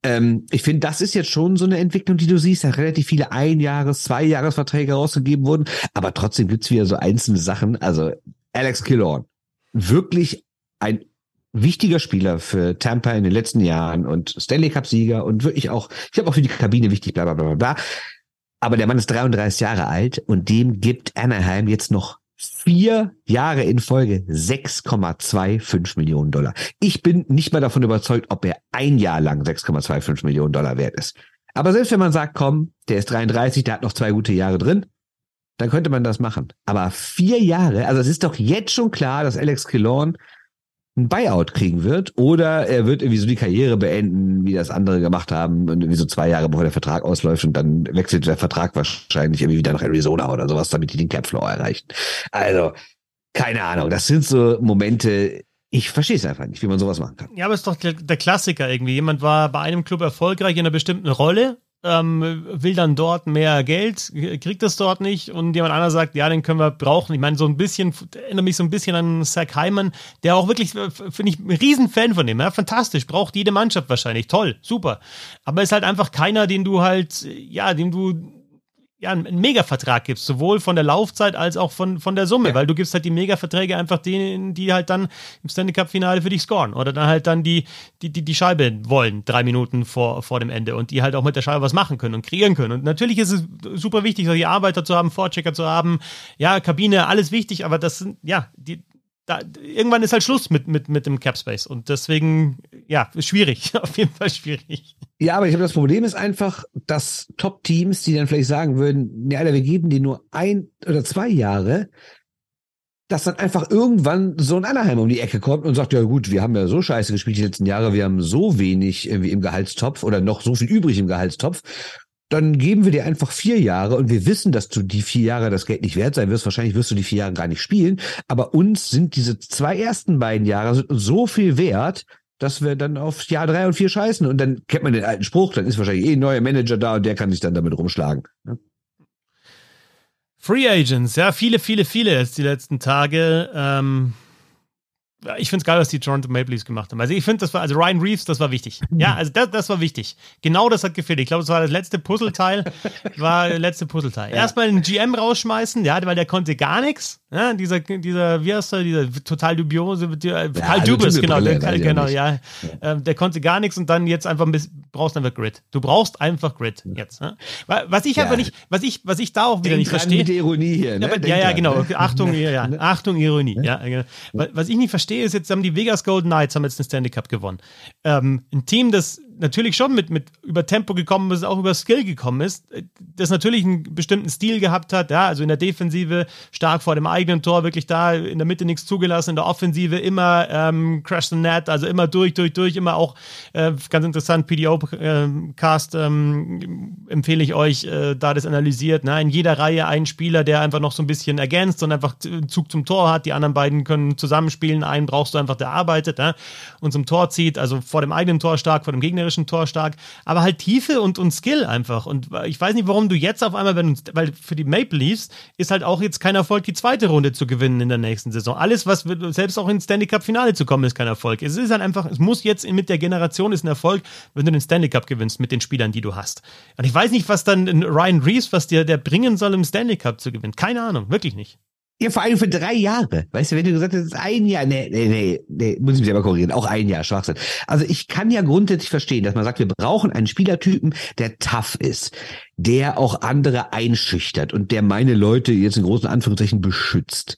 Ähm, ich finde, das ist jetzt schon so eine Entwicklung, die du siehst, dass relativ viele Einjahres-, Zweijahresverträge rausgegeben wurden, aber trotzdem gibt's wieder so einzelne Sachen. Also Alex Killorn, wirklich ein wichtiger Spieler für Tampa in den letzten Jahren und Stanley Cup Sieger und wirklich auch, ich habe auch für die Kabine wichtig, bla bla bla bla. Aber der Mann ist 33 Jahre alt und dem gibt Anaheim jetzt noch vier Jahre in Folge 6,25 Millionen Dollar. Ich bin nicht mal davon überzeugt, ob er ein Jahr lang 6,25 Millionen Dollar wert ist. Aber selbst wenn man sagt, komm, der ist 33, der hat noch zwei gute Jahre drin, dann könnte man das machen. Aber vier Jahre, also es ist doch jetzt schon klar, dass Alex Killorn ein Buyout kriegen wird oder er wird irgendwie so die Karriere beenden, wie das andere gemacht haben und irgendwie so zwei Jahre bevor der Vertrag ausläuft und dann wechselt der Vertrag wahrscheinlich irgendwie wieder nach Arizona oder sowas, damit die den Capfloor erreichen. Also, keine Ahnung, das sind so Momente, ich verstehe es einfach nicht, wie man sowas machen kann. Ja, aber es ist doch der Klassiker irgendwie. Jemand war bei einem Club erfolgreich in einer bestimmten Rolle ähm, will dann dort mehr Geld, kriegt es dort nicht und jemand anderer sagt, ja, den können wir brauchen. Ich meine, so ein bisschen, erinnert mich so ein bisschen an Zach Hyman, der auch wirklich, finde ich, ein Riesenfan von dem, ja, fantastisch, braucht jede Mannschaft wahrscheinlich, toll, super. Aber ist halt einfach keiner, den du halt, ja, dem du ja, einen Mega-Vertrag gibst, sowohl von der Laufzeit als auch von, von der Summe, ja. weil du gibst halt die Mega-Verträge einfach denen, die halt dann im Stanley Cup-Finale für dich scoren oder dann halt dann die, die, die, die Scheibe wollen, drei Minuten vor, vor dem Ende und die halt auch mit der Scheibe was machen können und kreieren können. Und natürlich ist es super wichtig, solche Arbeiter zu haben, Vorchecker zu haben, ja, Kabine, alles wichtig, aber das sind, ja, die, da, irgendwann ist halt Schluss mit, mit, mit dem Cap Space. Und deswegen, ja, ist schwierig. Auf jeden Fall schwierig. Ja, aber ich glaube, das Problem ist einfach, dass Top-Teams, die dann vielleicht sagen würden, ja, wir geben dir nur ein oder zwei Jahre, dass dann einfach irgendwann so ein Anaheim um die Ecke kommt und sagt, ja gut, wir haben ja so scheiße gespielt die letzten Jahre, wir haben so wenig irgendwie im Gehaltstopf oder noch so viel übrig im Gehaltstopf dann geben wir dir einfach vier Jahre und wir wissen, dass du die vier Jahre das Geld nicht wert sein wirst. Wahrscheinlich wirst du die vier Jahre gar nicht spielen. Aber uns sind diese zwei ersten beiden Jahre so viel wert, dass wir dann auf Jahr drei und vier scheißen. Und dann kennt man den alten Spruch, dann ist wahrscheinlich eh ein neuer Manager da und der kann sich dann damit rumschlagen. Ne? Free Agents, ja, viele, viele, viele jetzt die letzten Tage. Ähm, ich finde es geil, was die Toronto Maple Leafs gemacht haben. Also ich finde, das war, also Ryan Reeves, das war wichtig. Ja, also das, das war wichtig. Genau das hat gefehlt. Ich glaube, das war das letzte Puzzleteil, war das letzte Puzzleteil. Ja. Erstmal den GM rausschmeißen, ja, weil der konnte gar nichts. Ja, dieser, dieser, wie heißt der, dieser total dubiose, ja, Karl also Dubis, genau, der, genau, ja. ja. Ähm, der konnte gar nichts und dann jetzt einfach ein bisschen, brauchst einfach Grid. Du brauchst einfach Grid jetzt. Ne? Was ich einfach nicht, was ich, was ich da auch wieder Denk nicht verstehe. Mit Ironie hier, ne? Ja, ja, genau. Achtung, ja, Achtung, Ironie. Ja, genau. Was ich nicht verstehe, ist jetzt, haben die Vegas Golden Knights haben jetzt den Stanley Cup gewonnen. Ähm, ein Team, das natürlich schon mit, mit über Tempo gekommen ist, auch über Skill gekommen ist, das natürlich einen bestimmten Stil gehabt hat, ja, also in der Defensive stark vor dem eigenen Tor, wirklich da in der Mitte nichts zugelassen, in der Offensive immer ähm, Crash the Net, also immer durch, durch, durch, immer auch äh, ganz interessant, PDO-Cast äh, ähm, empfehle ich euch, äh, da das analysiert, ne? in jeder Reihe ein Spieler, der einfach noch so ein bisschen ergänzt und einfach Zug zum Tor hat, die anderen beiden können zusammenspielen, einen brauchst du einfach, der arbeitet ne? und zum Tor zieht, also vor dem eigenen Tor stark, vor dem gegnerischen gegnerischen Tor stark, aber halt Tiefe und, und Skill einfach. Und ich weiß nicht, warum du jetzt auf einmal, wenn weil für die Maple Leafs ist halt auch jetzt kein Erfolg, die zweite Runde zu gewinnen in der nächsten Saison. Alles, was selbst auch ins Stanley Cup Finale zu kommen, ist kein Erfolg. Es ist halt einfach, es muss jetzt mit der Generation ist ein Erfolg, wenn du den Stanley Cup gewinnst mit den Spielern, die du hast. Und ich weiß nicht, was dann Ryan Reeves, was dir der bringen soll, im Stanley Cup zu gewinnen. Keine Ahnung, wirklich nicht. Ja, vor allem für drei Jahre. Weißt du, wenn du gesagt hast, ein Jahr, nee, nee, nee, nee, muss ich mich selber korrigieren, auch ein Jahr, Schwachsinn. Also ich kann ja grundsätzlich verstehen, dass man sagt, wir brauchen einen Spielertypen, der tough ist, der auch andere einschüchtert und der meine Leute jetzt in großen Anführungszeichen beschützt.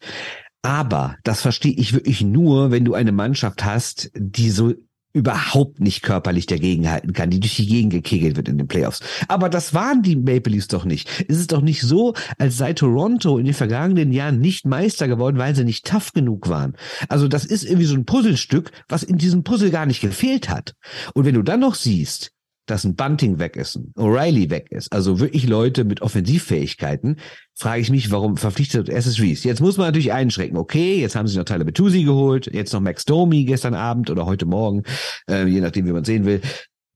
Aber das verstehe ich wirklich nur, wenn du eine Mannschaft hast, die so überhaupt nicht körperlich dagegenhalten kann, die durch die Gegend gekegelt wird in den Playoffs. Aber das waren die Maple Leafs doch nicht. Es ist doch nicht so, als sei Toronto in den vergangenen Jahren nicht Meister geworden, weil sie nicht tough genug waren. Also das ist irgendwie so ein Puzzlestück, was in diesem Puzzle gar nicht gefehlt hat. Und wenn du dann noch siehst, dass ein Bunting weg ist, ein O'Reilly weg ist, also wirklich Leute mit Offensivfähigkeiten, frage ich mich, warum verpflichtet SS Reese? Jetzt muss man natürlich einschränken. Okay, jetzt haben sie noch Tyler Betusi geholt, jetzt noch Max Domi gestern Abend oder heute Morgen, äh, je nachdem, wie man sehen will.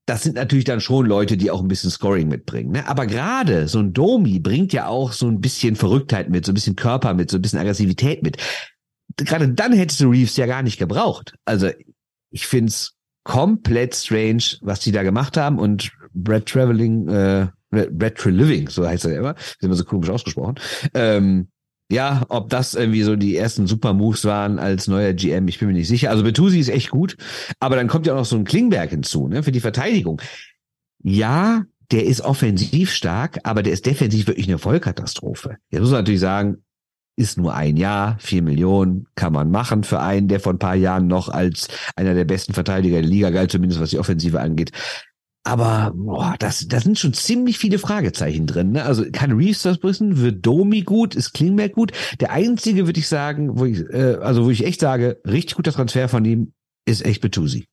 Das sind natürlich dann schon Leute, die auch ein bisschen Scoring mitbringen. Ne? Aber gerade so ein Domi bringt ja auch so ein bisschen Verrücktheit mit, so ein bisschen Körper mit, so ein bisschen Aggressivität mit. Gerade dann hättest du Reeves ja gar nicht gebraucht. Also ich find's komplett strange, was die da gemacht haben und Brad Traveling, äh, Brad Treliving, so heißt er immer, ist immer so komisch ausgesprochen. Ähm, ja, ob das irgendwie so die ersten Super Moves waren als neuer GM, ich bin mir nicht sicher. Also Betusi ist echt gut, aber dann kommt ja auch noch so ein Klingberg hinzu, ne, für die Verteidigung. Ja, der ist offensiv stark, aber der ist defensiv wirklich eine Vollkatastrophe. Jetzt muss man natürlich sagen, ist nur ein Jahr, vier Millionen kann man machen für einen, der vor ein paar Jahren noch als einer der besten Verteidiger der Liga galt, zumindest was die Offensive angeht. Aber boah, das, da sind schon ziemlich viele Fragezeichen drin. Ne? Also kann Reeves das wissen? Wird Domi gut? Ist Klingberg gut? Der einzige, würde ich sagen, wo ich, äh, also wo ich echt sage, richtig guter Transfer von ihm, ist echt Betusi.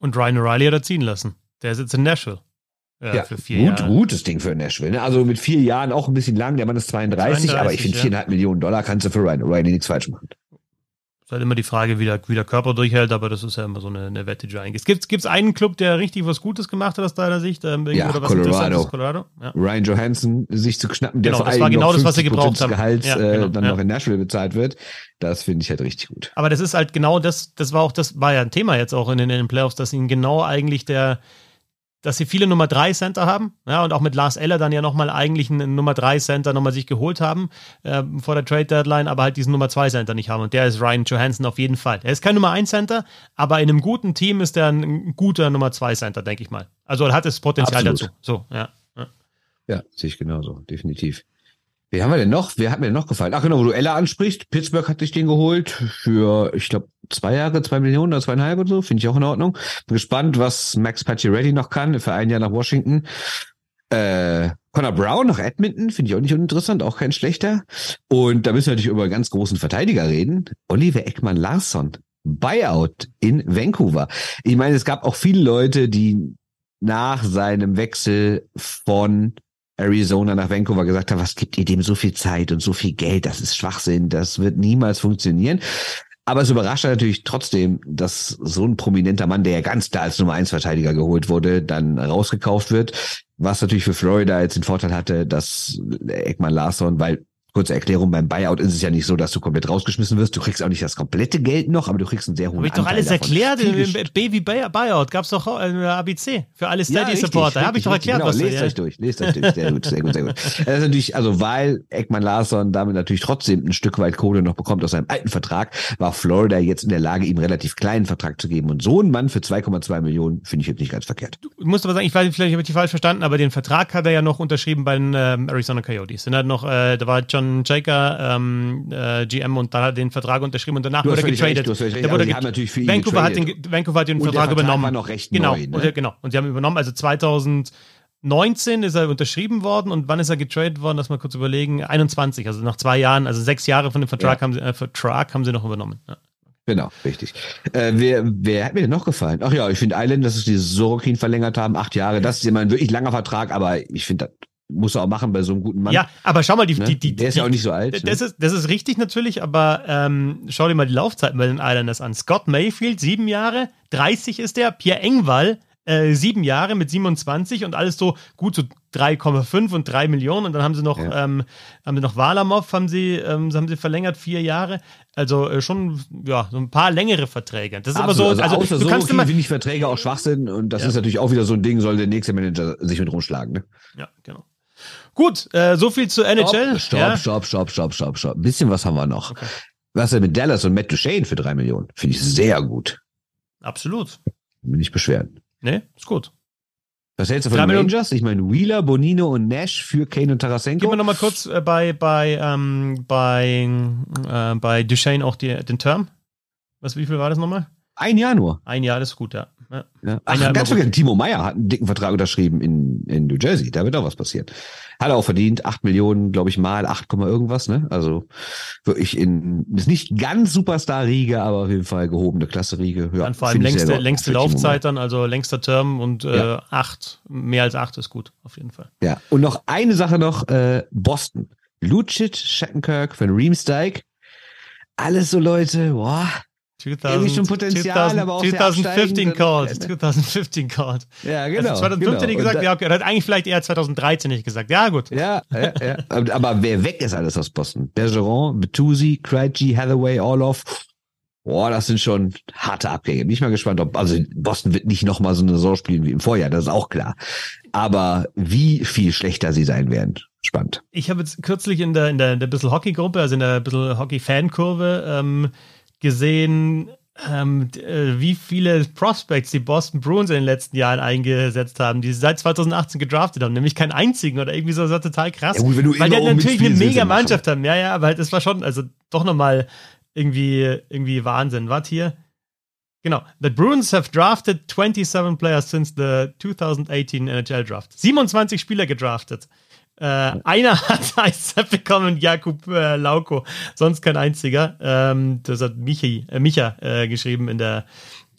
Und Ryan O'Reilly hat er ziehen lassen. Der sitzt in Nashville. Ja, ja, für vier gut, Jahre. gutes Ding für Nashville. Ne? Also mit vier Jahren auch ein bisschen lang. Der Mann ist 32, 32 aber ich finde viereinhalb ja. Millionen Dollar kannst du für Ryan O'Reilly nichts falsch machen. Ist halt immer die Frage, wie der, wie der Körper durchhält, aber das ist ja immer so eine, eine Wette, die du eingehst. Gibt es einen Club, der richtig was Gutes gemacht hat aus deiner Sicht? Ähm, ja, oder was Colorado. Colorado? Ja. Ryan Johansson sich zu knappen, der genau, das war genau das, was sie gebraucht haben. Gehalt ja, genau, äh, dann ja. noch in Nashville bezahlt wird. Das finde ich halt richtig gut. Aber das ist halt genau das, das war auch, das war ja ein Thema jetzt auch in den, in den Playoffs, dass ihnen genau eigentlich der, dass sie viele Nummer 3 Center haben, ja, und auch mit Lars Eller dann ja nochmal eigentlich einen Nummer 3 Center nochmal sich geholt haben äh, vor der Trade Deadline, aber halt diesen Nummer 2 Center nicht haben. Und der ist Ryan Johansson auf jeden Fall. Er ist kein Nummer 1 Center, aber in einem guten Team ist er ein guter Nummer 2 Center, denke ich mal. Also er hat das Potenzial Absolut. dazu. So, ja. Ja, ja sehe ich genauso, definitiv. Wie haben wir denn noch? Wer hat mir denn noch gefallen? Ach genau, wo du Ella ansprichst. Pittsburgh hat sich den geholt für, ich glaube, zwei Jahre, zwei Millionen oder zweieinhalb oder so. Finde ich auch in Ordnung. Bin gespannt, was Max Pacioretty noch kann für ein Jahr nach Washington. Äh, Connor Brown nach Edmonton finde ich auch nicht uninteressant, auch kein schlechter. Und da müssen wir natürlich über einen ganz großen Verteidiger reden. Oliver Eckmann Larsson. Buyout in Vancouver. Ich meine, es gab auch viele Leute, die nach seinem Wechsel von Arizona nach Vancouver gesagt haben, was gibt ihr dem so viel Zeit und so viel Geld? Das ist Schwachsinn, das wird niemals funktionieren. Aber es überrascht natürlich trotzdem, dass so ein prominenter Mann, der ja ganz klar als Nummer 1 Verteidiger geholt wurde, dann rausgekauft wird. Was natürlich für Florida jetzt den Vorteil hatte, dass Ekman Larsson, weil Kurze Erklärung, beim Buyout ist es ja nicht so, dass du komplett rausgeschmissen wirst. Du kriegst auch nicht das komplette Geld noch, aber du kriegst einen sehr hohen Habe ich doch alles davon. erklärt. Baby Buyout gab es doch äh, ABC für alle Steady-Supporter. Ja, Habe ich doch erklärt, genau, was lest euch durch, lest euch durch. Sehr gut, sehr gut, sehr gut. Das ist natürlich, also weil Ekman Larsson damit natürlich trotzdem ein Stück weit Kohle noch bekommt aus seinem alten Vertrag, war Florida jetzt in der Lage, ihm einen relativ kleinen Vertrag zu geben. Und so ein Mann für 2,2 Millionen finde ich jetzt nicht ganz verkehrt. Du musst aber sagen, ich weiß, vielleicht habe ich die falsch verstanden, aber den Vertrag hat er ja noch unterschrieben bei den ähm, Arizona Coyotes. Und hat noch, äh, da war John Jaker ähm, äh, GM und dann hat er den Vertrag unterschrieben und danach wurde er getradet. Recht, wurde haben natürlich für Vancouver, hat den, Vancouver hat den Vertrag, Vertrag übernommen. War noch recht genau, neu, ne? und, genau. Und sie haben übernommen, also 2019 ist er unterschrieben worden und wann ist er getradet worden? Lass mal kurz überlegen. 21, also nach zwei Jahren, also sechs Jahre von dem Vertrag, ja. haben, sie, äh, Vertrag haben sie noch übernommen. Ja. Genau, richtig. Äh, wer, wer hat mir denn noch gefallen? Ach ja, ich finde Island, dass sie Sorokin verlängert haben, acht Jahre. Das ist immer ein wirklich langer Vertrag, aber ich finde, das muss er auch machen bei so einem guten Mann. Ja, aber schau mal, die, ne? die, die, der ist ja auch nicht so alt. Das, ne? ist, das ist richtig natürlich, aber ähm, schau dir mal die Laufzeiten bei den Islanders an. Scott Mayfield, sieben Jahre, 30 ist der, Pierre Engwall, äh, sieben Jahre mit 27 und alles so gut so 3,5 und 3 Millionen und dann haben sie noch ja. ähm, haben sie noch Walamov haben sie ähm, haben sie verlängert vier Jahre also äh, schon ja so ein paar längere Verträge das ist Absolut. aber so also, also du kannst immer finde ich Verträge auch Schwachsinn und das ja. ist natürlich auch wieder so ein Ding soll der nächste Manager sich mit rumschlagen ne? ja genau Gut, äh, so viel zu NHL. Stopp, ja? stopp, stopp, stopp, stopp, stopp. Ein bisschen was haben wir noch. Okay. Was ist mit Dallas und Matt Duchene für drei Millionen? Finde ich sehr gut. Absolut. Bin ich beschweren. Nee, ist gut. Was hältst du von den Rangers? Ich meine, Wheeler, Bonino und Nash für Kane und Tarasenko. Gib mir nochmal kurz äh, bei, bei, ähm, bei, äh, bei Duchesne auch die, den Term. Was, wie viel war das nochmal? Ein Jahr nur. Ein Jahr, das ist gut, ja. Ja. ja. Ach, ganz vergessen, Timo Meyer hat einen dicken Vertrag unterschrieben in, in New Jersey. Da wird auch was passieren. Hat er auch verdient. Acht Millionen, glaube ich, mal acht irgendwas, ne? Also wirklich in, ist nicht ganz Superstar-Riege, aber auf jeden Fall gehobene Klasse-Riege. Ja, dann vor allem längste, längste Laufzeit dann, also längster Term und äh, ja. acht, mehr als acht ist gut, auf jeden Fall. Ja, und noch eine Sache noch, äh, Boston. Lucic, Schattenkirk, Van Riemsdyk. Alles so Leute, boah, 2000, schon Potenzial, 2000, aber auch 2015 called. 2015 called. Ja, genau. Also 2015 genau. gesagt, ja, okay. Er hat eigentlich vielleicht eher 2013 nicht gesagt. Ja, gut. Ja, ja, ja. aber wer weg ist alles aus Boston? Bergeron, Betusi, Krejci, Hathaway, Orloff. Boah, das sind schon harte Abgänge. Bin ich mal gespannt, ob, also Boston wird nicht nochmal so eine Saison spielen wie im Vorjahr, das ist auch klar. Aber wie viel schlechter sie sein werden, spannend. Ich habe jetzt kürzlich in der, in der, in der bisschen Hockey-Gruppe, also in der bisschen Hockey-Fan-Kurve, ähm, gesehen, ähm, äh, wie viele Prospects die Boston Bruins in den letzten Jahren eingesetzt haben, die sie seit 2018 gedraftet haben, nämlich keinen einzigen oder irgendwie so, das war total krass. Ja, gut, weil die halt natürlich eine mega Mannschaft haben, ja, ja, aber halt, das war schon, also doch nochmal irgendwie, irgendwie Wahnsinn. Warte hier. Genau. The Bruins have drafted 27 players since the 2018 NHL Draft. 27 Spieler gedraftet. Äh, einer hat Eiszeit bekommen, Jakub äh, Lauko, sonst kein einziger. Ähm, das hat Michi, äh, Micha äh, geschrieben in der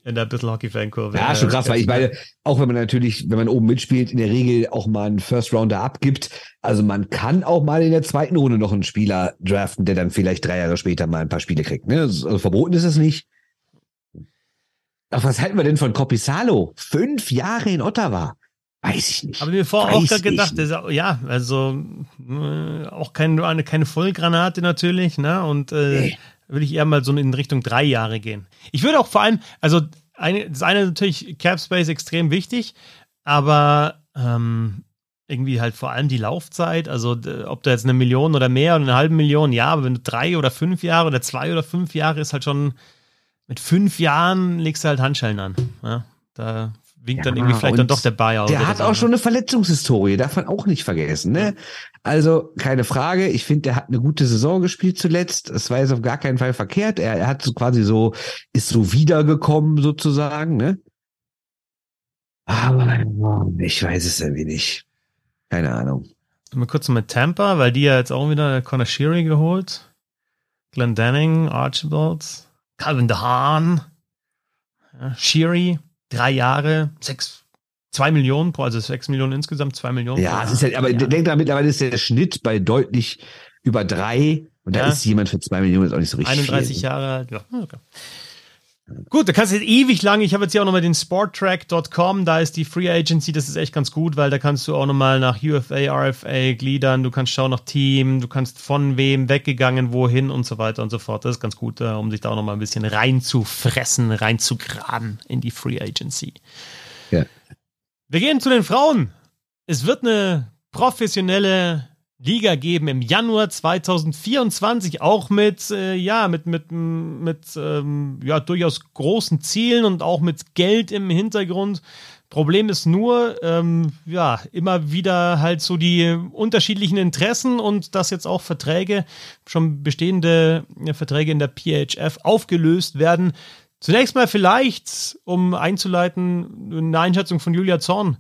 in der Bissl Hockey Fankurve. Ja, schon krass, weil ich meine, auch wenn man natürlich, wenn man oben mitspielt, in der Regel auch mal einen First Rounder abgibt. Also man kann auch mal in der zweiten Runde noch einen Spieler draften, der dann vielleicht drei Jahre später mal ein paar Spiele kriegt. Ne? Also verboten ist es nicht. Ach, was halten wir denn von Copisalo? Fünf Jahre in Ottawa. Weiß ich nicht. Habe mir vorher auch gerade gedacht, ist, ja, also äh, auch keine, keine Vollgranate natürlich, ne? Und äh, nee. würde ich eher mal so in Richtung drei Jahre gehen. Ich würde auch vor allem, also eine, das eine natürlich Cap Space extrem wichtig, aber ähm, irgendwie halt vor allem die Laufzeit, also ob da jetzt eine Million oder mehr oder eine halbe Million, ja, aber wenn du drei oder fünf Jahre oder zwei oder fünf Jahre ist halt schon, mit fünf Jahren legst du halt Handschellen an. Ja? Da winkt ja, dann irgendwie vielleicht dann doch der Bayer. Der hat auch schon eine Verletzungshistorie, darf man auch nicht vergessen. Ne? Also keine Frage, ich finde, der hat eine gute Saison gespielt zuletzt. Es war jetzt auf gar keinen Fall verkehrt. Er, er hat so quasi so, ist so wiedergekommen sozusagen. Ne? Aber ich weiß es irgendwie nicht. Keine Ahnung. Mal kurz mit Tampa, weil die ja jetzt auch wieder Connor Sheary geholt. Glenn Denning, Archibald, Calvin DeHaan, ja, Sheary, drei Jahre, sechs, zwei Millionen pro, also sechs Millionen insgesamt, zwei Millionen. Ja, es ist ja, aber denk dran, mittlerweile ist der Schnitt bei deutlich über drei und da ja. ist jemand für zwei Millionen jetzt auch nicht so richtig 31 viel. Jahre alt, ja. Okay. Gut, da kannst du jetzt ewig lang, ich habe jetzt hier auch nochmal den sporttrack.com, da ist die Free Agency, das ist echt ganz gut, weil da kannst du auch nochmal nach UFA, RFA gliedern, du kannst schauen nach Team, du kannst von wem weggegangen, wohin und so weiter und so fort. Das ist ganz gut, äh, um sich da auch nochmal ein bisschen reinzufressen, reinzugraben in die Free Agency. Ja. Wir gehen zu den Frauen. Es wird eine professionelle Liga geben im Januar 2024, auch mit, äh, ja, mit, mit, mit ähm, ja, durchaus großen Zielen und auch mit Geld im Hintergrund. Problem ist nur, ähm, ja, immer wieder halt so die unterschiedlichen Interessen und dass jetzt auch Verträge, schon bestehende ja, Verträge in der PHF aufgelöst werden. Zunächst mal vielleicht, um einzuleiten, eine Einschätzung von Julia Zorn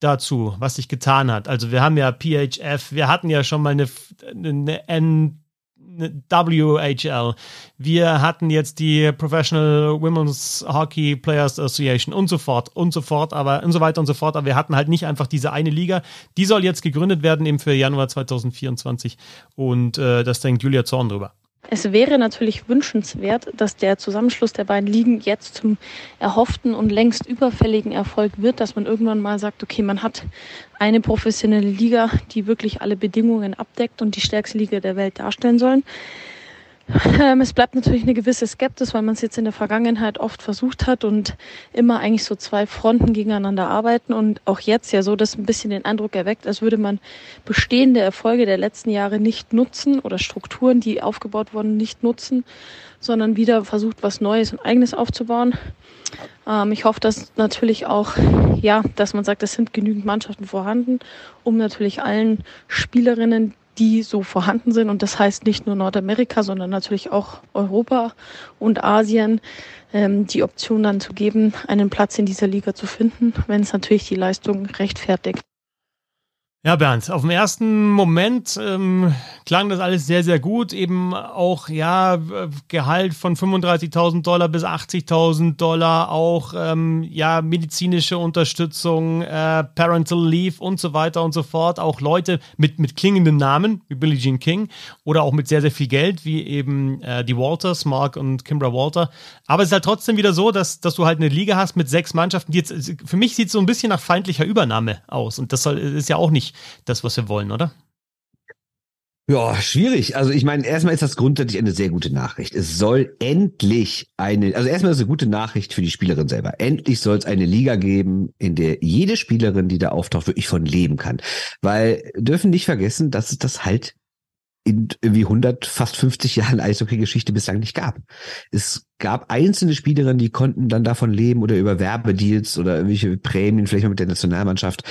dazu, was sich getan hat. Also wir haben ja PHF, wir hatten ja schon mal eine, eine N WHL. Wir hatten jetzt die Professional Women's Hockey Players Association und so fort und so fort, aber und so weiter und so fort. Aber wir hatten halt nicht einfach diese eine Liga. Die soll jetzt gegründet werden eben für Januar 2024 und äh, das denkt Julia Zorn drüber. Es wäre natürlich wünschenswert, dass der Zusammenschluss der beiden Ligen jetzt zum erhofften und längst überfälligen Erfolg wird, dass man irgendwann mal sagt, okay, man hat eine professionelle Liga, die wirklich alle Bedingungen abdeckt und die stärkste Liga der Welt darstellen sollen. Ähm, es bleibt natürlich eine gewisse Skepsis, weil man es jetzt in der Vergangenheit oft versucht hat und immer eigentlich so zwei Fronten gegeneinander arbeiten und auch jetzt ja so, dass ein bisschen den Eindruck erweckt, als würde man bestehende Erfolge der letzten Jahre nicht nutzen oder Strukturen, die aufgebaut wurden, nicht nutzen, sondern wieder versucht, was Neues und Eigenes aufzubauen. Ähm, ich hoffe, dass natürlich auch, ja, dass man sagt, es sind genügend Mannschaften vorhanden, um natürlich allen Spielerinnen, die so vorhanden sind. Und das heißt nicht nur Nordamerika, sondern natürlich auch Europa und Asien, ähm, die Option dann zu geben, einen Platz in dieser Liga zu finden, wenn es natürlich die Leistung rechtfertigt. Ja, Bernd, auf den ersten Moment ähm, klang das alles sehr, sehr gut. Eben auch, ja, Gehalt von 35.000 Dollar bis 80.000 Dollar, auch, ähm, ja, medizinische Unterstützung, äh, Parental Leave und so weiter und so fort. Auch Leute mit, mit klingenden Namen, wie Billie Jean King, oder auch mit sehr, sehr viel Geld, wie eben äh, die Walters, Mark und Kimbra Walter. Aber es ist halt trotzdem wieder so, dass, dass du halt eine Liga hast mit sechs Mannschaften, die jetzt, für mich sieht es so ein bisschen nach feindlicher Übernahme aus. Und das soll, ist ja auch nicht das, was wir wollen, oder? Ja, schwierig. Also ich meine, erstmal ist das grundsätzlich eine sehr gute Nachricht. Es soll endlich eine, also erstmal ist es eine gute Nachricht für die Spielerin selber. Endlich soll es eine Liga geben, in der jede Spielerin, die da auftaucht, wirklich von leben kann. Weil dürfen nicht vergessen, dass es das halt in irgendwie 100, fast 50 Jahren Eishockey-Geschichte bislang nicht gab. Es gab einzelne Spielerinnen, die konnten dann davon leben oder über Werbedeals oder irgendwelche Prämien, vielleicht mal mit der Nationalmannschaft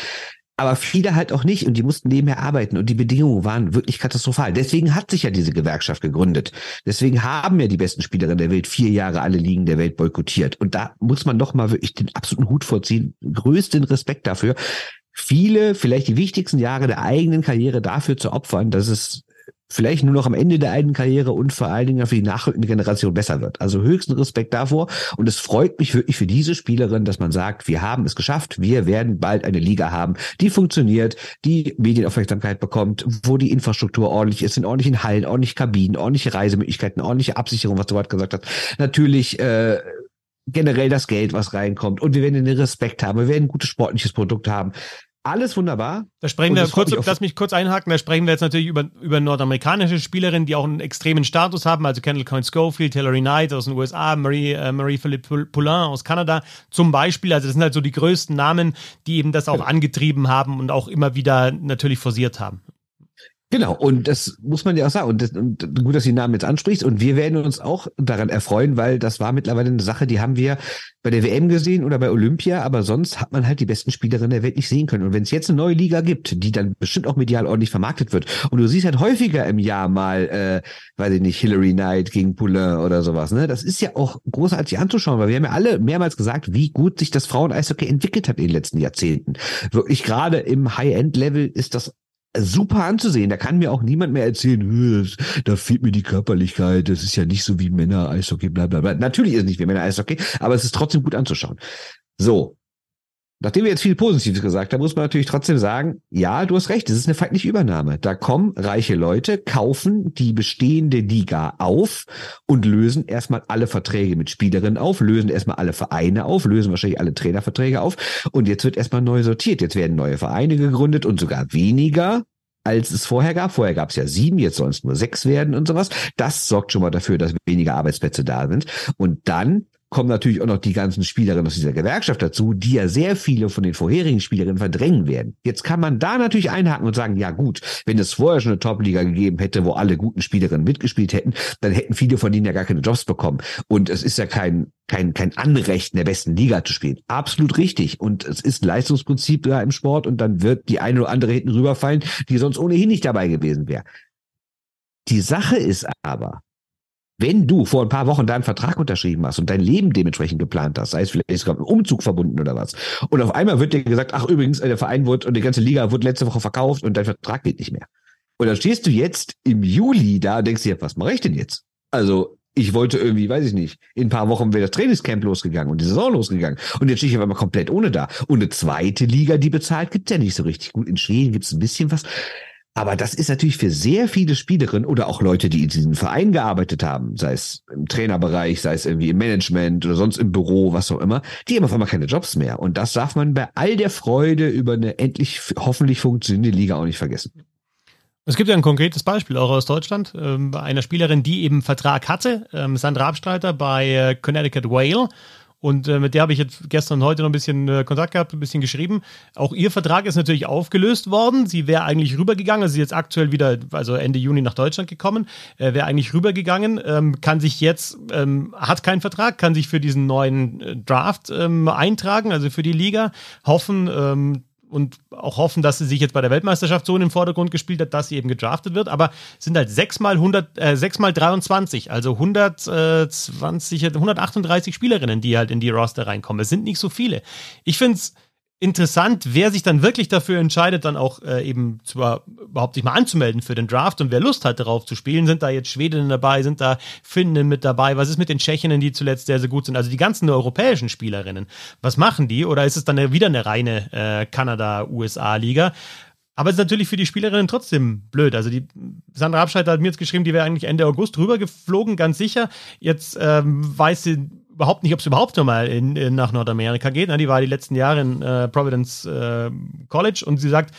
aber viele halt auch nicht und die mussten nebenher arbeiten und die Bedingungen waren wirklich katastrophal. Deswegen hat sich ja diese Gewerkschaft gegründet. Deswegen haben ja die besten Spielerinnen der Welt vier Jahre alle Ligen der Welt boykottiert. Und da muss man doch mal wirklich den absoluten Hut vorziehen. Größten Respekt dafür. Viele, vielleicht die wichtigsten Jahre der eigenen Karriere dafür zu opfern, dass es vielleicht nur noch am Ende der eigenen Karriere und vor allen Dingen für die nachrückende Generation besser wird. Also höchsten Respekt davor. Und es freut mich wirklich für diese Spielerin, dass man sagt, wir haben es geschafft. Wir werden bald eine Liga haben, die funktioniert, die Medienaufmerksamkeit bekommt, wo die Infrastruktur ordentlich ist, in ordentlichen Hallen, ordentlich Kabinen, ordentliche Reisemöglichkeiten, ordentliche Absicherung, was du gerade gesagt hast. Natürlich, äh, generell das Geld, was reinkommt. Und wir werden den Respekt haben. Wir werden ein gutes sportliches Produkt haben. Alles wunderbar. Da sprechen wir kurz, lass mich kurz einhaken, da sprechen wir jetzt natürlich über, über nordamerikanische Spielerinnen, die auch einen extremen Status haben, also Kendall Coyne Schofield, Hillary Knight aus den USA, Marie, äh, Marie Philippe Poulain aus Kanada zum Beispiel. Also das sind halt so die größten Namen, die eben das auch genau. angetrieben haben und auch immer wieder natürlich forciert haben. Genau, und das muss man ja auch sagen. Und, das, und gut, dass du den Namen jetzt ansprichst. Und wir werden uns auch daran erfreuen, weil das war mittlerweile eine Sache, die haben wir bei der WM gesehen oder bei Olympia, aber sonst hat man halt die besten Spielerinnen der Welt nicht sehen können. Und wenn es jetzt eine neue Liga gibt, die dann bestimmt auch medial ordentlich vermarktet wird, und du siehst halt häufiger im Jahr mal, äh, weiß ich nicht, Hillary Knight gegen Poulain oder sowas, ne? Das ist ja auch großartig anzuschauen, weil wir haben ja alle mehrmals gesagt, wie gut sich das Frauen-Eishockey entwickelt hat in den letzten Jahrzehnten. Wirklich gerade im High-End-Level ist das super anzusehen. Da kann mir auch niemand mehr erzählen, da fehlt mir die Körperlichkeit, das ist ja nicht so wie Männer Eishockey, bla bla bla. Natürlich ist es nicht wie Männer Eishockey, aber es ist trotzdem gut anzuschauen. So, Nachdem wir jetzt viel Positives gesagt haben, muss man natürlich trotzdem sagen, ja, du hast recht, es ist eine feindliche Übernahme. Da kommen reiche Leute, kaufen die bestehende Liga auf und lösen erstmal alle Verträge mit Spielerinnen auf, lösen erstmal alle Vereine auf, lösen wahrscheinlich alle Trainerverträge auf und jetzt wird erstmal neu sortiert. Jetzt werden neue Vereine gegründet und sogar weniger als es vorher gab. Vorher gab es ja sieben, jetzt sollen es nur sechs werden und sowas. Das sorgt schon mal dafür, dass weniger Arbeitsplätze da sind. Und dann kommen natürlich auch noch die ganzen Spielerinnen aus dieser Gewerkschaft dazu, die ja sehr viele von den vorherigen Spielerinnen verdrängen werden. Jetzt kann man da natürlich einhaken und sagen, ja gut, wenn es vorher schon eine Top-Liga gegeben hätte, wo alle guten Spielerinnen mitgespielt hätten, dann hätten viele von denen ja gar keine Jobs bekommen. Und es ist ja kein, kein, kein Anrecht, in der besten Liga zu spielen. Absolut richtig. Und es ist Leistungsprinzip da im Sport und dann wird die eine oder andere hinten rüberfallen, die sonst ohnehin nicht dabei gewesen wäre. Die Sache ist aber, wenn du vor ein paar Wochen deinen Vertrag unterschrieben hast und dein Leben dementsprechend geplant hast, sei es vielleicht sogar mit einem Umzug verbunden oder was, und auf einmal wird dir gesagt, ach übrigens, der Verein wurde und die ganze Liga wurde letzte Woche verkauft und dein Vertrag geht nicht mehr. Und dann stehst du jetzt im Juli da und denkst dir, was mache ich denn jetzt? Also ich wollte irgendwie, weiß ich nicht, in ein paar Wochen wäre das Trainingscamp losgegangen und die Saison losgegangen. Und jetzt stehe ich auf einmal komplett ohne da. Und eine zweite Liga, die bezahlt, gibt's ja nicht so richtig. Gut, in Schweden gibt's ein bisschen was. Aber das ist natürlich für sehr viele Spielerinnen oder auch Leute, die in diesem Verein gearbeitet haben, sei es im Trainerbereich, sei es irgendwie im Management oder sonst im Büro, was auch immer, die haben auf einmal keine Jobs mehr. Und das darf man bei all der Freude über eine endlich hoffentlich funktionierende Liga auch nicht vergessen. Es gibt ja ein konkretes Beispiel auch aus Deutschland, ähm, bei einer Spielerin, die eben Vertrag hatte, ähm, Sandra Abstreiter bei äh, Connecticut Whale und äh, mit der habe ich jetzt gestern und heute noch ein bisschen äh, Kontakt gehabt, ein bisschen geschrieben. Auch ihr Vertrag ist natürlich aufgelöst worden. Sie wäre eigentlich rübergegangen, also sie ist jetzt aktuell wieder, also Ende Juni nach Deutschland gekommen, äh, wäre eigentlich rübergegangen, ähm, kann sich jetzt, ähm, hat keinen Vertrag, kann sich für diesen neuen äh, Draft ähm, eintragen, also für die Liga, hoffen, ähm, und auch hoffen, dass sie sich jetzt bei der Weltmeisterschaft so in den Vordergrund gespielt hat, dass sie eben gedraftet wird. Aber es sind halt 6 mal 100, äh, 6 mal 23, also 120, 138 Spielerinnen, die halt in die Roster reinkommen. Es sind nicht so viele. Ich finde es interessant, wer sich dann wirklich dafür entscheidet, dann auch äh, eben zwar überhaupt sich mal anzumelden für den Draft und wer Lust hat, darauf zu spielen. Sind da jetzt Schwedinnen dabei, sind da Finnen mit dabei? Was ist mit den Tschechinnen, die zuletzt sehr, sehr gut sind? Also die ganzen europäischen Spielerinnen. Was machen die? Oder ist es dann wieder eine reine äh, Kanada-USA-Liga? Aber es ist natürlich für die Spielerinnen trotzdem blöd. Also die Sandra Abscheider hat mir jetzt geschrieben, die wäre eigentlich Ende August rübergeflogen, ganz sicher. Jetzt ähm, weiß sie überhaupt nicht, ob es überhaupt nochmal in, in, nach Nordamerika geht. Die war die letzten Jahre in äh, Providence äh, College und sie sagt,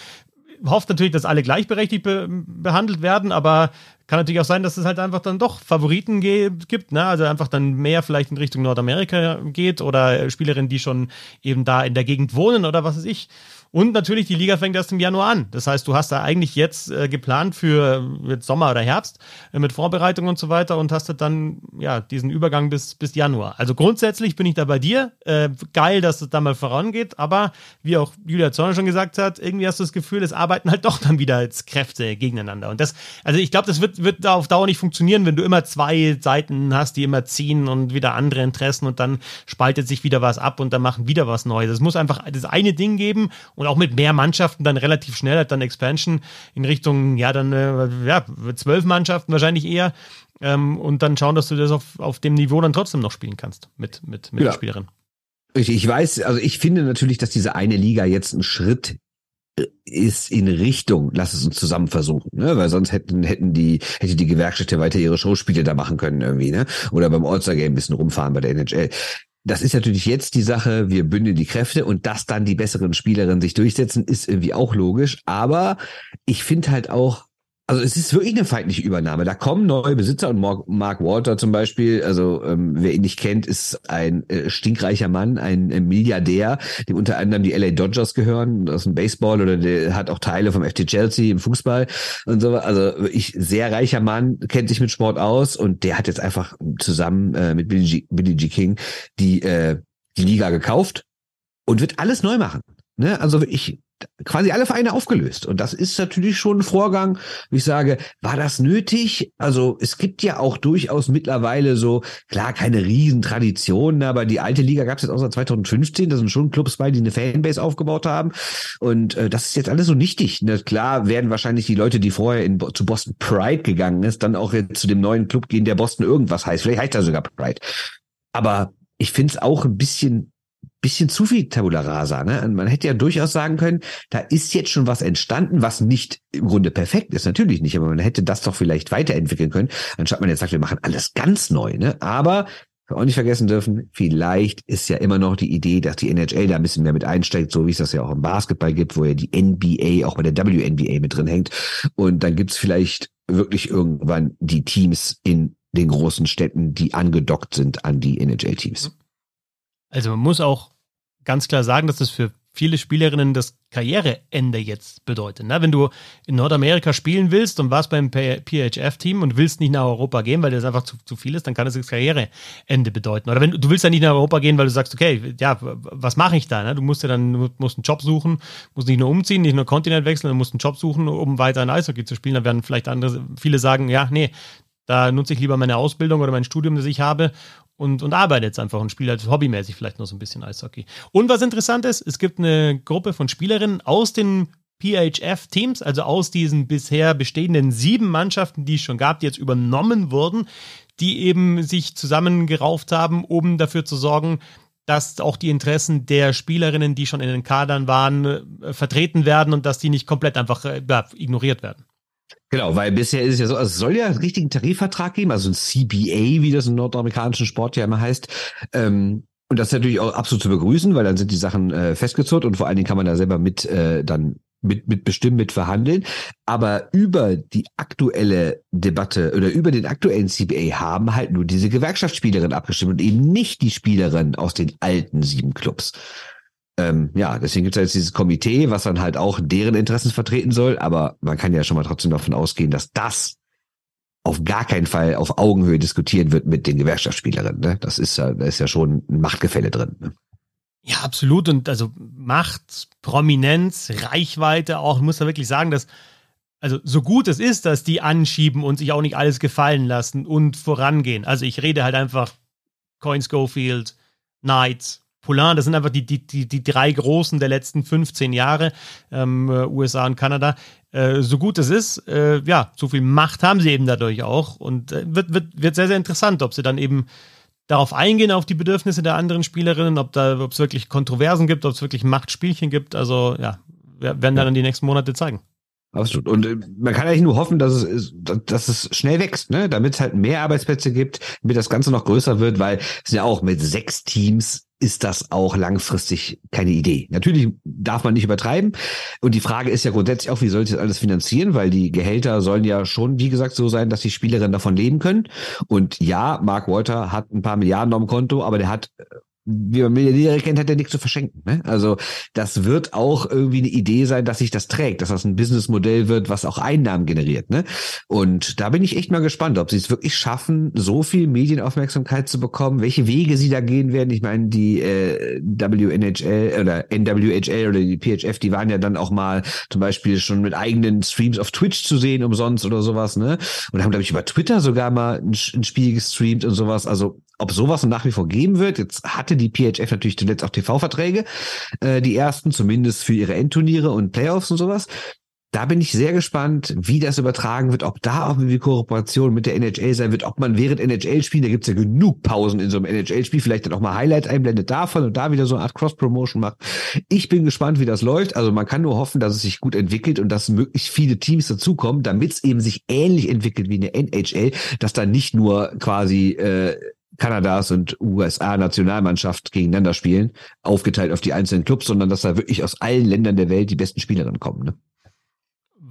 hofft natürlich, dass alle gleichberechtigt be behandelt werden, aber kann natürlich auch sein, dass es halt einfach dann doch Favoriten gibt, ne? also einfach dann mehr vielleicht in Richtung Nordamerika geht oder Spielerinnen, die schon eben da in der Gegend wohnen oder was weiß ich. Und natürlich, die Liga fängt erst im Januar an. Das heißt, du hast da eigentlich jetzt äh, geplant für jetzt Sommer oder Herbst äh, mit Vorbereitung und so weiter und hast dann ja diesen Übergang bis, bis Januar. Also grundsätzlich bin ich da bei dir. Äh, geil, dass es da mal vorangeht, aber wie auch Julia Zorner schon gesagt hat, irgendwie hast du das Gefühl, es arbeiten halt doch dann wieder als Kräfte gegeneinander. Und das, also ich glaube, das wird, wird da auf Dauer nicht funktionieren, wenn du immer zwei Seiten hast, die immer ziehen und wieder andere Interessen und dann spaltet sich wieder was ab und dann machen wieder was Neues. Es muss einfach das eine Ding geben und auch mit mehr Mannschaften dann relativ schnell hat dann Expansion in Richtung, ja, dann äh, ja, zwölf Mannschaften wahrscheinlich eher ähm, und dann schauen, dass du das auf, auf dem Niveau dann trotzdem noch spielen kannst mit, mit, mit ja. Spielerinnen. Ich, ich weiß, also ich finde natürlich, dass diese eine Liga jetzt ein Schritt äh, ist in Richtung, lass es uns zusammen versuchen, ne? weil sonst hätten hätten die hätte die Gewerkschaft ja weiter ihre Showspiele da machen können irgendwie, ne? Oder beim All-Star Game ein bisschen rumfahren bei der NHL das ist natürlich jetzt die Sache, wir bündeln die Kräfte und dass dann die besseren Spielerinnen sich durchsetzen, ist irgendwie auch logisch. Aber ich finde halt auch, also es ist wirklich eine feindliche Übernahme. Da kommen neue Besitzer und Mark Walter zum Beispiel, also ähm, wer ihn nicht kennt, ist ein äh, stinkreicher Mann, ein äh, Milliardär, dem unter anderem die LA Dodgers gehören, das ist ein Baseball oder der hat auch Teile vom FC Chelsea im Fußball und so. Also ich sehr reicher Mann, kennt sich mit Sport aus und der hat jetzt einfach zusammen äh, mit Billy G, Billy G. King die äh, die Liga gekauft und wird alles neu machen. Ne? Also ich quasi alle Vereine aufgelöst. Und das ist natürlich schon ein Vorgang. Ich sage, war das nötig? Also es gibt ja auch durchaus mittlerweile so, klar, keine Riesentraditionen, aber die alte Liga gab es jetzt auch seit 2015. Da sind schon Clubs bei, die eine Fanbase aufgebaut haben. Und äh, das ist jetzt alles so nichtig. Ne? Klar werden wahrscheinlich die Leute, die vorher in, zu Boston Pride gegangen ist, dann auch jetzt zu dem neuen Club gehen, der Boston irgendwas heißt. Vielleicht heißt er sogar Pride. Aber ich finde es auch ein bisschen bisschen zu viel Tabula Rasa. Ne? Man hätte ja durchaus sagen können, da ist jetzt schon was entstanden, was nicht im Grunde perfekt ist, natürlich nicht, aber man hätte das doch vielleicht weiterentwickeln können, anstatt man jetzt sagt, wir machen alles ganz neu. Ne? Aber auch nicht vergessen dürfen, vielleicht ist ja immer noch die Idee, dass die NHL da ein bisschen mehr mit einsteigt, so wie es das ja auch im Basketball gibt, wo ja die NBA auch bei der WNBA mit drin hängt. Und dann gibt's vielleicht wirklich irgendwann die Teams in den großen Städten, die angedockt sind an die NHL-Teams. Also man muss auch ganz klar sagen, dass das für viele Spielerinnen das Karriereende jetzt bedeutet. Ne? Wenn du in Nordamerika spielen willst und warst beim PHF-Team und willst nicht nach Europa gehen, weil das einfach zu, zu viel ist, dann kann das das Karriereende bedeuten. Oder wenn du willst ja nicht nach Europa gehen, weil du sagst, okay, ja, was mache ich da? Ne? Du musst ja dann musst einen Job suchen, musst nicht nur umziehen, nicht nur Kontinent wechseln, du musst einen Job suchen, um weiter in Eishockey zu spielen. Dann werden vielleicht andere, viele sagen, ja, nee, da nutze ich lieber meine Ausbildung oder mein Studium, das ich habe und, und arbeite jetzt einfach und spiele halt hobbymäßig vielleicht noch so ein bisschen Eishockey. Und was interessant ist, es gibt eine Gruppe von Spielerinnen aus den PHF-Teams, also aus diesen bisher bestehenden sieben Mannschaften, die es schon gab, die jetzt übernommen wurden, die eben sich zusammengerauft haben, um dafür zu sorgen, dass auch die Interessen der Spielerinnen, die schon in den Kadern waren, vertreten werden und dass die nicht komplett einfach äh, ignoriert werden. Genau, weil bisher ist es ja so, also es soll ja einen richtigen Tarifvertrag geben, also ein CBA, wie das im nordamerikanischen Sport ja immer heißt. Ähm, und das ist natürlich auch absolut zu begrüßen, weil dann sind die Sachen äh, festgezurrt und vor allen Dingen kann man da selber mit äh, dann mit, mit bestimmen, mit verhandeln. Aber über die aktuelle Debatte oder über den aktuellen CBA haben halt nur diese Gewerkschaftsspielerin abgestimmt und eben nicht die Spielerin aus den alten sieben Clubs. Ähm, ja, deswegen gibt es jetzt dieses Komitee, was dann halt auch deren Interessen vertreten soll, aber man kann ja schon mal trotzdem davon ausgehen, dass das auf gar keinen Fall auf Augenhöhe diskutiert wird mit den Gewerkschaftsspielerinnen. Ne? Das ist ja, da ist ja schon ein Machtgefälle drin. Ne? Ja, absolut. Und also Macht, Prominenz, Reichweite auch, ich muss da wirklich sagen, dass, also so gut es ist, dass die anschieben und sich auch nicht alles gefallen lassen und vorangehen. Also ich rede halt einfach Coin Schofield, Knights, Poulain, das sind einfach die, die, die, die drei Großen der letzten 15 Jahre, ähm, äh, USA und Kanada. Äh, so gut es ist, äh, ja, so viel Macht haben sie eben dadurch auch und äh, wird, wird, wird sehr, sehr interessant, ob sie dann eben darauf eingehen, auf die Bedürfnisse der anderen Spielerinnen, ob da, ob es wirklich Kontroversen gibt, ob es wirklich Machtspielchen gibt. Also ja, werden dann die nächsten Monate zeigen. Absolut. Und äh, man kann eigentlich nur hoffen, dass es, dass es schnell wächst, ne? damit es halt mehr Arbeitsplätze gibt, damit das Ganze noch größer wird, weil es ja auch mit sechs Teams ist das auch langfristig keine Idee. Natürlich darf man nicht übertreiben. Und die Frage ist ja grundsätzlich auch, wie soll sich das alles finanzieren? Weil die Gehälter sollen ja schon, wie gesagt, so sein, dass die Spielerinnen davon leben können. Und ja, Mark Walter hat ein paar Milliarden auf dem Konto, aber der hat wie man Milliardäre kennt, hat er nichts zu verschenken. Ne? Also das wird auch irgendwie eine Idee sein, dass sich das trägt, dass das ein Businessmodell wird, was auch Einnahmen generiert. Ne? Und da bin ich echt mal gespannt, ob sie es wirklich schaffen, so viel Medienaufmerksamkeit zu bekommen, welche Wege sie da gehen werden. Ich meine, die äh, WNHL oder NWHL oder die PHF, die waren ja dann auch mal zum Beispiel schon mit eigenen Streams auf Twitch zu sehen, umsonst oder sowas. Ne? Und haben, glaube ich, über Twitter sogar mal ein, ein Spiel gestreamt und sowas. Also ob sowas nach wie vor geben wird. Jetzt hatte die PHF natürlich zuletzt auch TV-Verträge, äh, die ersten, zumindest für ihre Endturniere und Playoffs und sowas. Da bin ich sehr gespannt, wie das übertragen wird, ob da auch irgendwie Kooperation mit der NHL sein wird, ob man während NHL-Spielen, da gibt's ja genug Pausen in so einem NHL-Spiel, vielleicht dann auch mal Highlights einblendet davon und da wieder so eine Art Cross-Promotion macht. Ich bin gespannt, wie das läuft. Also man kann nur hoffen, dass es sich gut entwickelt und dass möglichst viele Teams dazukommen, damit es eben sich ähnlich entwickelt wie eine NHL, dass da nicht nur quasi äh, Kanadas und USA-Nationalmannschaft gegeneinander spielen, aufgeteilt auf die einzelnen Clubs, sondern dass da wirklich aus allen Ländern der Welt die besten Spielerinnen kommen. Ne?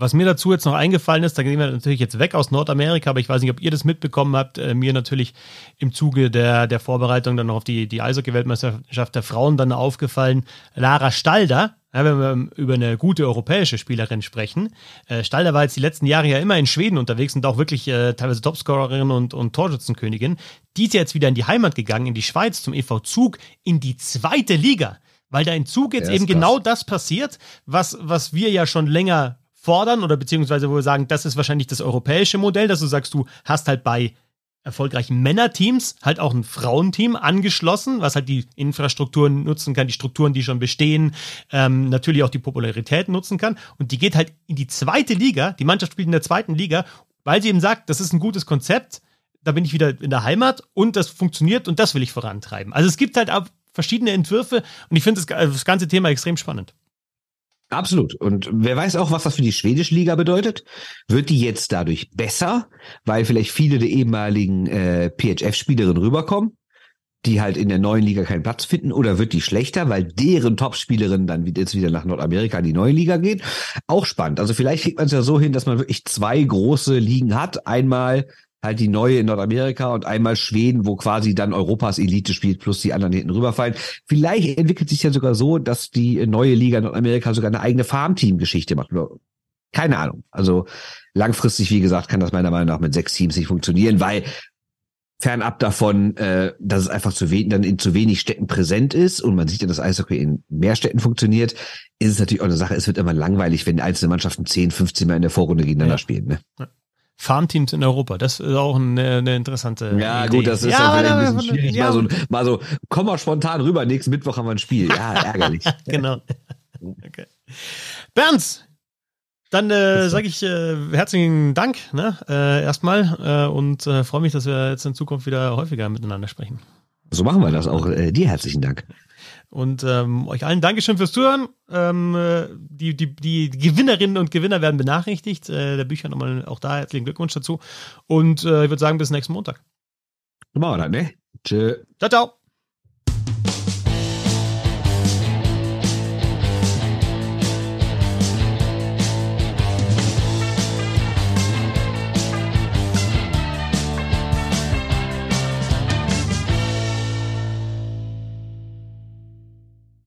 Was mir dazu jetzt noch eingefallen ist, da gehen wir natürlich jetzt weg aus Nordamerika, aber ich weiß nicht, ob ihr das mitbekommen habt. Äh, mir natürlich im Zuge der, der Vorbereitung dann noch auf die, die Eishockey-Weltmeisterschaft der Frauen dann aufgefallen. Lara Stalder, ja, wenn wir über eine gute europäische Spielerin sprechen. Äh, Stalder war jetzt die letzten Jahre ja immer in Schweden unterwegs und auch wirklich äh, teilweise Topscorerin und, und Torschützenkönigin. Die ist jetzt wieder in die Heimat gegangen, in die Schweiz, zum EV Zug, in die zweite Liga. Weil da in Zug jetzt ja, eben genau das passiert, was, was wir ja schon länger fordern oder beziehungsweise wo wir sagen, das ist wahrscheinlich das europäische Modell, dass du sagst, du hast halt bei erfolgreichen Männerteams halt auch ein Frauenteam angeschlossen, was halt die Infrastrukturen nutzen kann, die Strukturen, die schon bestehen, ähm, natürlich auch die Popularität nutzen kann. Und die geht halt in die zweite Liga, die Mannschaft spielt in der zweiten Liga, weil sie eben sagt, das ist ein gutes Konzept, da bin ich wieder in der Heimat und das funktioniert und das will ich vorantreiben. Also es gibt halt auch verschiedene Entwürfe und ich finde das, das ganze Thema extrem spannend. Absolut. Und wer weiß auch, was das für die schwedische Liga bedeutet? Wird die jetzt dadurch besser, weil vielleicht viele der ehemaligen äh, PHF-Spielerinnen rüberkommen, die halt in der neuen Liga keinen Platz finden? Oder wird die schlechter, weil deren Topspielerin dann jetzt wieder nach Nordamerika in die neue Liga geht? Auch spannend. Also vielleicht kriegt man es ja so hin, dass man wirklich zwei große Ligen hat. Einmal halt die neue in Nordamerika und einmal Schweden, wo quasi dann Europas Elite spielt, plus die anderen hinten rüberfallen. Vielleicht entwickelt sich ja sogar so, dass die neue Liga Nordamerika sogar eine eigene Farmteam-Geschichte macht. Keine Ahnung. Also langfristig, wie gesagt, kann das meiner Meinung nach mit sechs Teams nicht funktionieren, weil fernab davon, äh, dass es einfach zu wenig, dann in zu wenig Städten präsent ist und man sieht ja, dass Eishockey in mehr Städten funktioniert, ist es natürlich auch eine Sache, es wird immer langweilig, wenn einzelne Mannschaften 10, 15 Mal in der Vorrunde gegeneinander ja. spielen. Ne? Ja. Farmteams in Europa. Das ist auch eine, eine interessante. Ja, Idee. gut, das ist ja, ja ein bisschen schwierig. Ja. Mal, so, mal so, komm mal spontan rüber, nächsten Mittwoch haben wir ein Spiel. Ja, ärgerlich. genau. Okay. Bernd, dann äh, sage ich äh, herzlichen Dank ne, äh, erstmal äh, und äh, freue mich, dass wir jetzt in Zukunft wieder häufiger miteinander sprechen. So machen wir das auch. Äh, dir herzlichen Dank. Und ähm, euch allen Dankeschön fürs Zuhören. Ähm, äh, die, die, die Gewinnerinnen und Gewinner werden benachrichtigt. Äh, der Bücher nochmal auch da herzlichen Glückwunsch dazu. Und äh, ich würde sagen, bis nächsten Montag. Machen wir dann, ne? Tschö. Ciao, ciao.